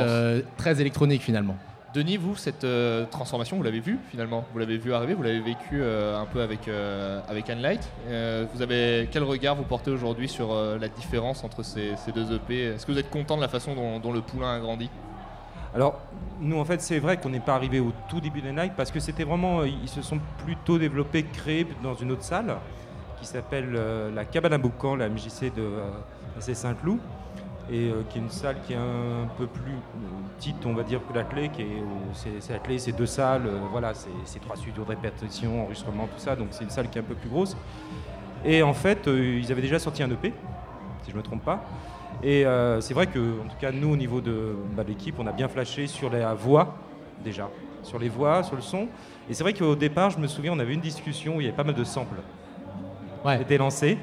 très électroniques finalement.
Denis, vous, cette euh, transformation, vous l'avez vue finalement? Vous l'avez vu arriver Vous l'avez vécu euh, un peu avec, euh, avec Euh, Vous avez quel regard vous portez aujourd'hui sur euh, la différence entre ces, deux EP Est-ce que vous êtes content de la façon dont, le poulain a grandi?
Alors, nous, en fait, c'est vrai qu'on n'est pas arrivé au tout début des Night parce que c'était vraiment. Ils se sont plutôt développés, créés dans une autre salle qui s'appelle la Cabane à Boucan, la MJC de AC Saint-Cloud, et qui est une salle qui est un peu plus petite, on va dire, que l'Atelier, qui est. au- C'est c'est l'Atelier, c'est deux salles, euh, voilà, c'est trois studios de répétition, enregistrement, tout ça, donc c'est une salle qui est un peu plus grosse. Et en fait, euh, ils avaient déjà sorti un EP, si je ne me trompe pas. Et euh, c'est vrai que, en tout cas, nous, au niveau de, bah, de l'équipe, on a bien flashé sur la voix, déjà, sur les voix, sur le son. Et c'est vrai qu'au départ, je me souviens, on avait une discussion où il y avait pas mal de samples qui étaient lancés.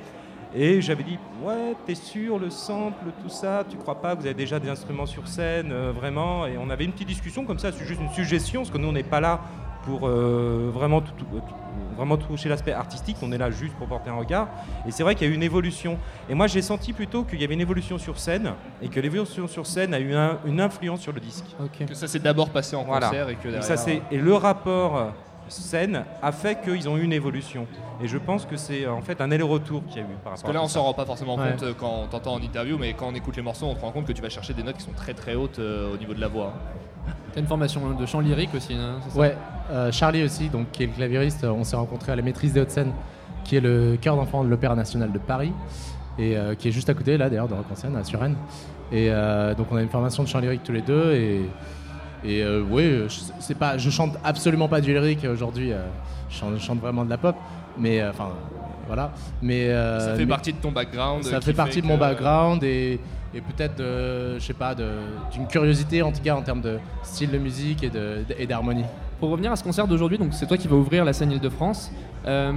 Et j'avais dit, ouais, t'es sûr, le sample, tout ça, tu crois pas, vous avez déjà des instruments sur scène, euh, vraiment Et on avait une petite discussion comme ça, c'est juste une suggestion, parce que nous, on n'est pas là pour euh, vraiment, tout- tout- tout- vraiment toucher l'aspect artistique, on est là juste pour porter un regard. Et c'est vrai qu'il y a eu une évolution. Et moi, j'ai senti plutôt qu'il y avait une évolution sur scène, et que l'évolution sur scène a eu un- une influence sur le disque.
Que ça s'est d'abord passé en
Voilà.
concert et que derrière...
ça, c'est- et le rapport scène a fait qu'ils ont eu une évolution. Et je pense que c'est en fait un aller-retour qu'il y a eu par
Parce
rapport
que là,
à
on s'en rend pas forcément
Ouais.
compte euh, quand on t'entend en interview, mais quand on écoute les morceaux, on se rend compte que tu vas chercher des notes qui sont très très hautes euh, au niveau de la voix.
T'as une formation de chant lyrique aussi, hein, c'est ça?
Ouais, euh, Charlie aussi, donc, qui est le claviériste, euh, on s'est rencontrés à la maîtrise des Hauts-de-Seine, qui est le chœur d'enfants de l'Opéra National de Paris, et euh, qui est juste à côté, là d'ailleurs, de Rock en Seine, à Suresnes. Et euh, donc on a une formation de chant lyrique tous les deux, et, Et euh, oui, je, c'est pas, je chante absolument pas du lyrique aujourd'hui. euh, je, chante, je chante vraiment de la pop, mais euh, enfin voilà. Mais euh,
Ça fait
mais-
partie de ton background.
Ça fait partie de mon background et, et peut-être, je sais pas, d'une curiosité en tout cas en termes de style de musique et de- et d'harmonie.
Pour revenir à ce concert d'aujourd'hui, donc c'est toi qui vas ouvrir la scène Île-de-France. Euh,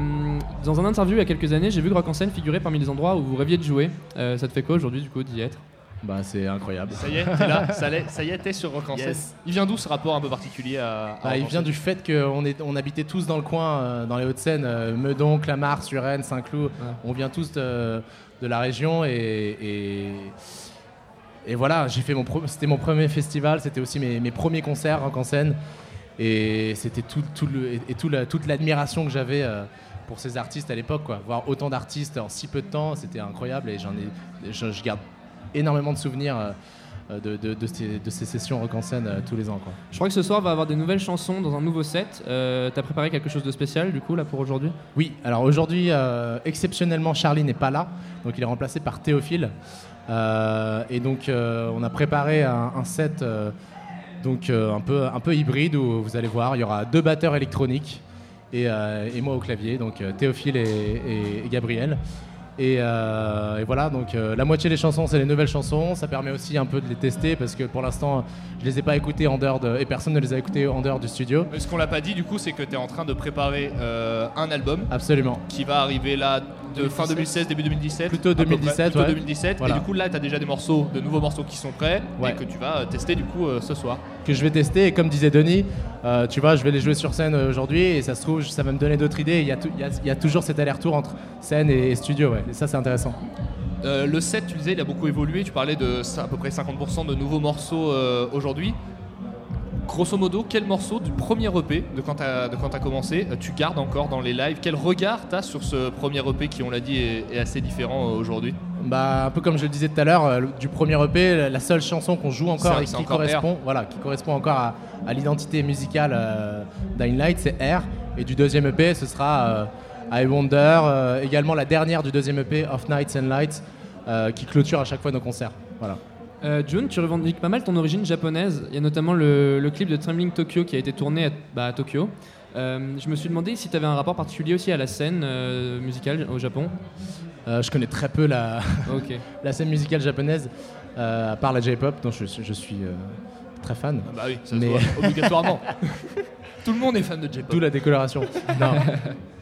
dans un interview il y a quelques années, j'ai vu que Rock en scène figurait parmi les endroits où vous rêviez de jouer. Euh, ça te fait quoi aujourd'hui du coup d'y être?
Bah c'est incroyable.
Ça y est, t'es là, ça, y est, t'es sur Rock en
Yes.
scène. Il vient d'où ce rapport un peu particulier à, à
Bah, il
en
vient du fait qu'on on habitait tous dans le coin, euh, dans les Hauts-de-Seine, euh, Meudon, Clamart, Suresnes, Saint-Cloud. On vient tous de, de la région et, et, et voilà, j'ai fait mon c'était mon premier festival, c'était aussi mes, mes premiers concerts rock en scène et c'était tout, tout le, et, et tout la- toute l'admiration que j'avais euh, pour ces artistes à l'époque, quoi. Voir autant d'artistes en si peu de temps, c'était incroyable et j'en ai, je, je garde énormément de souvenirs. euh, de, de- de ces, de ces sessions rock en scène euh, tous les ans. Quoi.
Je crois que ce soir va avoir des nouvelles chansons dans un nouveau set. Euh, T'as préparé quelque chose de spécial du coup là pour aujourd'hui?
Oui, alors aujourd'hui, euh, exceptionnellement, Charlie n'est pas là, donc il est remplacé par Théophile. Et donc, on a préparé un, un set donc, un, peu, un peu hybride où vous allez voir, il y aura deux batteurs électroniques et, et moi au clavier, donc Théophile et Gabriel. Et, euh, et voilà, donc euh, la moitié des chansons, c'est les nouvelles chansons. Ça permet aussi un peu de les tester parce que pour l'instant, je les ai pas écoutées en dehors de, et personne ne les a écoutées en dehors du studio.
Mais Ce qu'on l'a pas dit du coup, c'est que tu es en train de préparer euh, un album.
Absolument.
Qui va arriver là de fin 2016, début 2017.
Plutôt
à peu près.
2017,
Plutôt
ouais.
2017.
Voilà.
Et du coup, là, tu as déjà des morceaux, de nouveaux morceaux qui sont prêts
Ouais.
et que tu vas tester du coup ce soir.
que je vais tester. Et comme disait Denis, tu vois, je vais les jouer sur scène aujourd'hui et ça se trouve, ça va me donner d'autres idées. Il y, a tou- il y a- il y a toujours cet aller-retour entre scène et, et studio, ouais. Et ça, c'est intéressant.
Euh, le set, tu disais, il a beaucoup évolué. Tu parlais de à peu près 50% de nouveaux morceaux euh, aujourd'hui. Grosso modo, quel morceau du premier EP de quand tu as, commencé euh, tu gardes encore dans les lives? Quel regard tu as sur ce premier EP qui, on l'a dit, est, est assez différent aujourd'hui?
Bah, un peu comme je le disais tout à l'heure, du premier EP, la- seule chanson qu'on joue encore et qui
encore
correspond, voilà, qui correspond encore à, à l'identité musicale euh, d'Hyne Light, c'est Air. Et du deuxième EP, ce sera I Wonder, euh, également la dernière du deuxième EP, Of Nights and Lights, euh, qui clôture à chaque fois nos concerts. Voilà.
Euh, June, tu revendiques pas mal ton origine japonaise. Il y a notamment le, le clip de Trembling Tokyo qui a été tourné à, bah, à Tokyo. Euh, je me suis demandé si tu avais un rapport particulier aussi à la scène euh, musicale au Japon.
Euh, je connais très peu la, scène musicale japonaise, euh, à part la J-pop, dont je, suis- je suis euh, très fan.
Ah bah oui, ça se voit, obligatoirement. Tout le monde est fan de J-pop.
D'où la décoloration. non,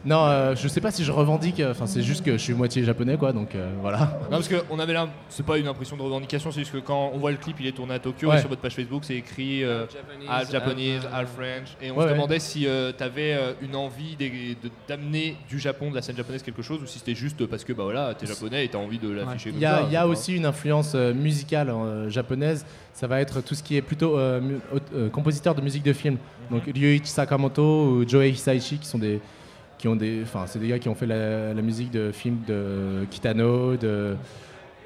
non euh, je sais pas si je revendique, euh, enfin c'est juste que je suis moitié japonais, quoi, donc euh, voilà.
Non, parce qu'on avait là, c'est pas une impression de revendication, c'est juste que quand on voit le clip, il est tourné à Tokyo
Ouais.
et sur votre page Facebook, c'est écrit euh, half Japanese,
half,
half French. Et on
Ouais,
se
ouais.
demandait si tu avais une envie des- de- d'amener du Japon, de la scène japonaise, quelque chose, ou si c'était juste parce que bah voilà, t'es japonais et t'as envie de l'afficher
Il
comme
y a,
ça.
il y a
c'est pas-
aussi une influence euh, musicale euh, japonaise. Ça va être tout ce qui est plutôt euh, euh, compositeur de musique de film. Donc Ryuichi Sakamoto ou Joei Hisaishi qui sont des qui ont des enfin c'est des gars qui ont fait la, musique de films de Kitano, de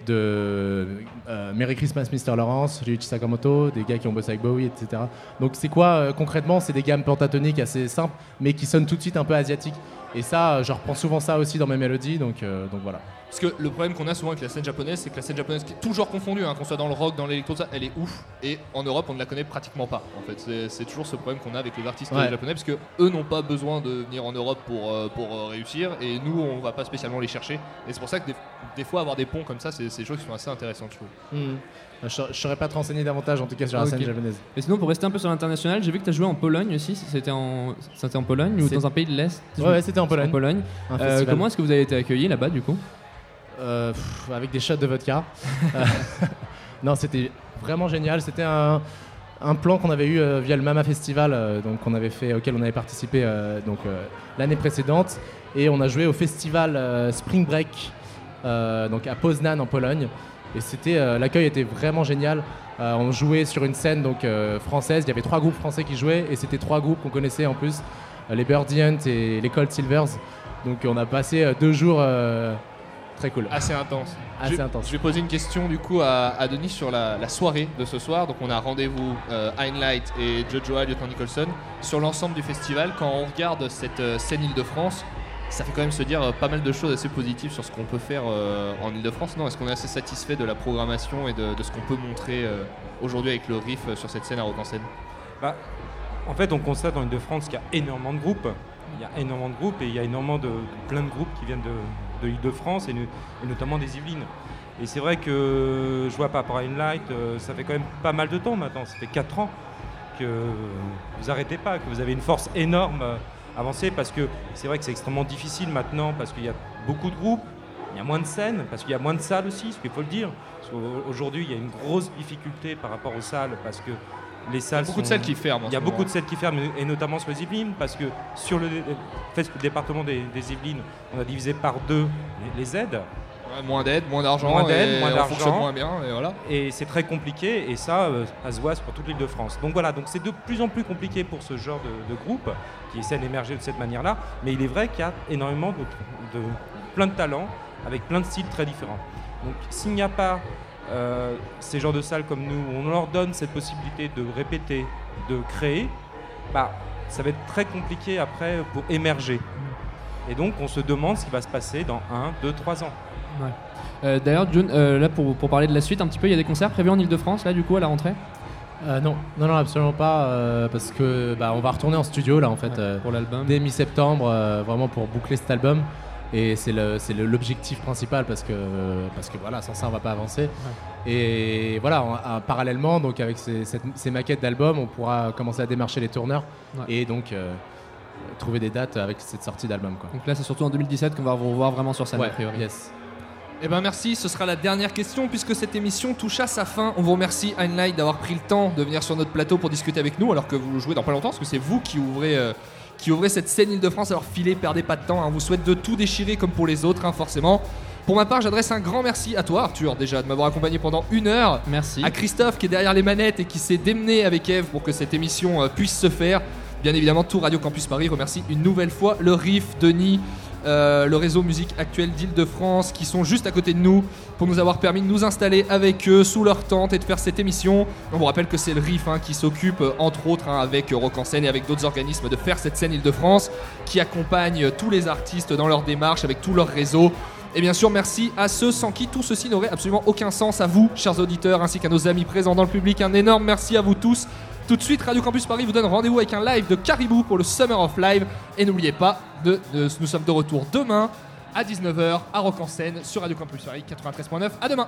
euh, Merry Christmas Mr. Lawrence, Ryuichi Sakamoto, des gars qui ont bossé avec Bowie, etc. Donc c'est quoi concrètement C'est des gammes pentatoniques assez simples, mais qui sonnent tout de suite un peu asiatiques. Et ça, je reprends souvent ça aussi dans mes mélodies, donc, euh, donc voilà.
Parce que le problème qu'on a souvent avec la scène japonaise, c'est que la scène japonaise, qui est toujours confondue, hein, qu'on soit dans le rock, dans l'électro, elle est ouf. Et en Europe, on ne la connaît pratiquement pas. En fait, c'est- toujours ce problème qu'on a avec les artistes
Ouais.
japonais, parce que eux n'ont pas besoin de venir en Europe pour, euh, pour euh, réussir, et nous, on va pas spécialement les chercher. Et c'est pour ça que des, des fois, avoir des ponts comme ça, c'est des choses qui sont assez intéressantes, je trouve.
Je ne saurais pas te renseigner davantage en tout cas sur la
Ok.
scène japonaise.
Et sinon, pour rester un peu sur l'international, j'ai vu que tu as joué en Pologne aussi. C'était en, c'était en Pologne ou dans un pays de l'Est
Ouais, ouais, c'était en Pologne.
Euh, comment est-ce que vous avez été accueillis là-bas du coup?
Euh, pff, avec des shots de vodka. Euh, non, c'était vraiment génial. C'était un, un plan qu'on avait eu euh, via le Mama Festival, euh, donc qu'on avait fait, auquel on avait participé euh, donc euh, l'année précédente, et on a joué au festival euh, Spring Break, euh, donc à Poznan en Pologne. Et c'était, euh, l'accueil était vraiment génial. Euh, on jouait sur une scène donc euh, française. Il y avait trois groupes français qui jouaient, et c'était trois groupes qu'on connaissait en plus, les Birdie Hunt et les Cold Silvers. Donc on a passé deux jours très cool.
Assez intense.
Assez
je,
intense.
Je vais poser une question du coup à, à Denis sur la, la soirée de ce soir. Donc on a rendez-vous euh, Heinlein et Jojo Lieutenant Nicholson sur l'ensemble du festival. Quand on regarde cette euh, scène Île-de-France, ça fait quand même se dire euh, pas mal de choses assez positives sur ce qu'on peut faire euh, en Île-de-France. Non, est-ce qu'on est assez satisfait de la programmation et de, ce qu'on peut montrer euh, aujourd'hui avec le riff euh, sur cette scène à Rock en
Bah, en fait, on constate dans Île-de-France qu'il y a énormément de groupes. Il y a énormément de groupes et il y a énormément de, plein de groupes qui viennent de, de l'Île-de-France et, no- et notamment des Yvelines. Et c'est vrai que je vois à Inlight, euh, ça fait quand même pas mal de temps maintenant. Ça fait 4 ans que vous arrêtez pas, que vous avez une force énorme avancée parce que c'est vrai que c'est extrêmement difficile maintenant parce qu'il y a beaucoup de groupes, il y a moins de scènes, parce qu'il y a moins de salles aussi, ce qu'il faut le dire. Parce qu'aujourd'hui, il y a une grosse difficulté par rapport aux salles parce que les salles.
beaucoup de salles qui ferment en
Il y a beaucoup
moment.
de salles qui ferment, et notamment sur les Yvelines, parce que sur le, département des, des Yvelines, on a divisé par deux les, les aides.
Moins d'aide, moins d'argent,
Moins d'aide, moins d'argent.
moins bien, et voilà.
Et c'est très compliqué, et ça, euh, ça se voit sur toute l'île de France. Donc voilà, donc c'est de plus en plus compliqué pour ce genre de, de groupe qui essaie d'émerger de cette manière-là. Mais il est vrai qu'il y a énormément de, de- plein de talents, avec plein de styles très différents. Donc s'il n'y a pas euh, ces genres de salles comme nous, où on leur donne cette possibilité de répéter, de créer, bah, ça va être très compliqué après pour émerger. Et donc on se demande ce qui va se passer dans 1, 2, 3 ans.
Ouais. Euh, D'ailleurs, June, euh, là pour, pour parler de la suite un petit peu, il y a des concerts prévus en Ile-de-France là du coup à la rentrée?
Euh, non, non, non, absolument pas, euh, parce que bah, on va retourner en studio là en fait euh,
pour l'album
dès mi-septembre, vraiment pour boucler cet album. Et c'est l'objectif principal parce que parce que voilà, sans ça on va pas avancer. Et voilà, en- en- parallèlement donc avec ces, cette- ces maquettes d'albums, on pourra commencer à démarcher les tourneurs
Ouais.
et donc trouver des dates avec cette sortie d'album.
Donc là, c'est surtout en 2017 qu'on va vous revoir vraiment sur scène a priori.
yes.
Eh ben merci, ce sera la dernière question puisque cette émission touche à sa fin. On vous remercie Heinlein d'avoir pris le temps de venir sur notre plateau pour discuter avec nous alors que vous jouez dans pas longtemps parce que c'est vous qui ouvrez, euh, qui ouvrez cette scène Île-de-France. Alors filez, perdez pas de temps, hein. on vous souhaite de tout déchirer comme pour les autres hein, forcément. Pour ma part, j'adresse un grand merci à toi Arthur déjà de m'avoir accompagné pendant une heure.
Merci.
À Christophe qui est derrière les manettes et qui s'est démené avec Eve pour que cette émission euh, puisse se faire. Bien évidemment, tout Radio Campus Paris remercie une nouvelle fois le RIF, Denis, euh, le réseau musique actuel d'Île-de-France qui sont juste à côté de nous pour nous avoir permis de nous installer avec eux sous leur tente et de faire cette émission. On vous rappelle que c'est le RIF hein, qui s'occupe euh, entre autres hein, avec Rock en scène et avec d'autres organismes de faire cette scène Île-de-France qui accompagne euh, tous les artistes dans leur démarche avec tout leur réseau. Et bien sûr, merci à ceux sans qui tout ceci n'aurait absolument aucun sens. À vous, chers auditeurs, ainsi qu'à nos amis présents dans le public, un énorme merci à vous tous. Tout de suite, Radio Campus Paris vous donne rendez-vous avec un live de Caribou pour le Summer of Live. Et n'oubliez pas, nous sommes de retour demain à 19h à Rock en sur Radio Campus Paris 93.9. À demain!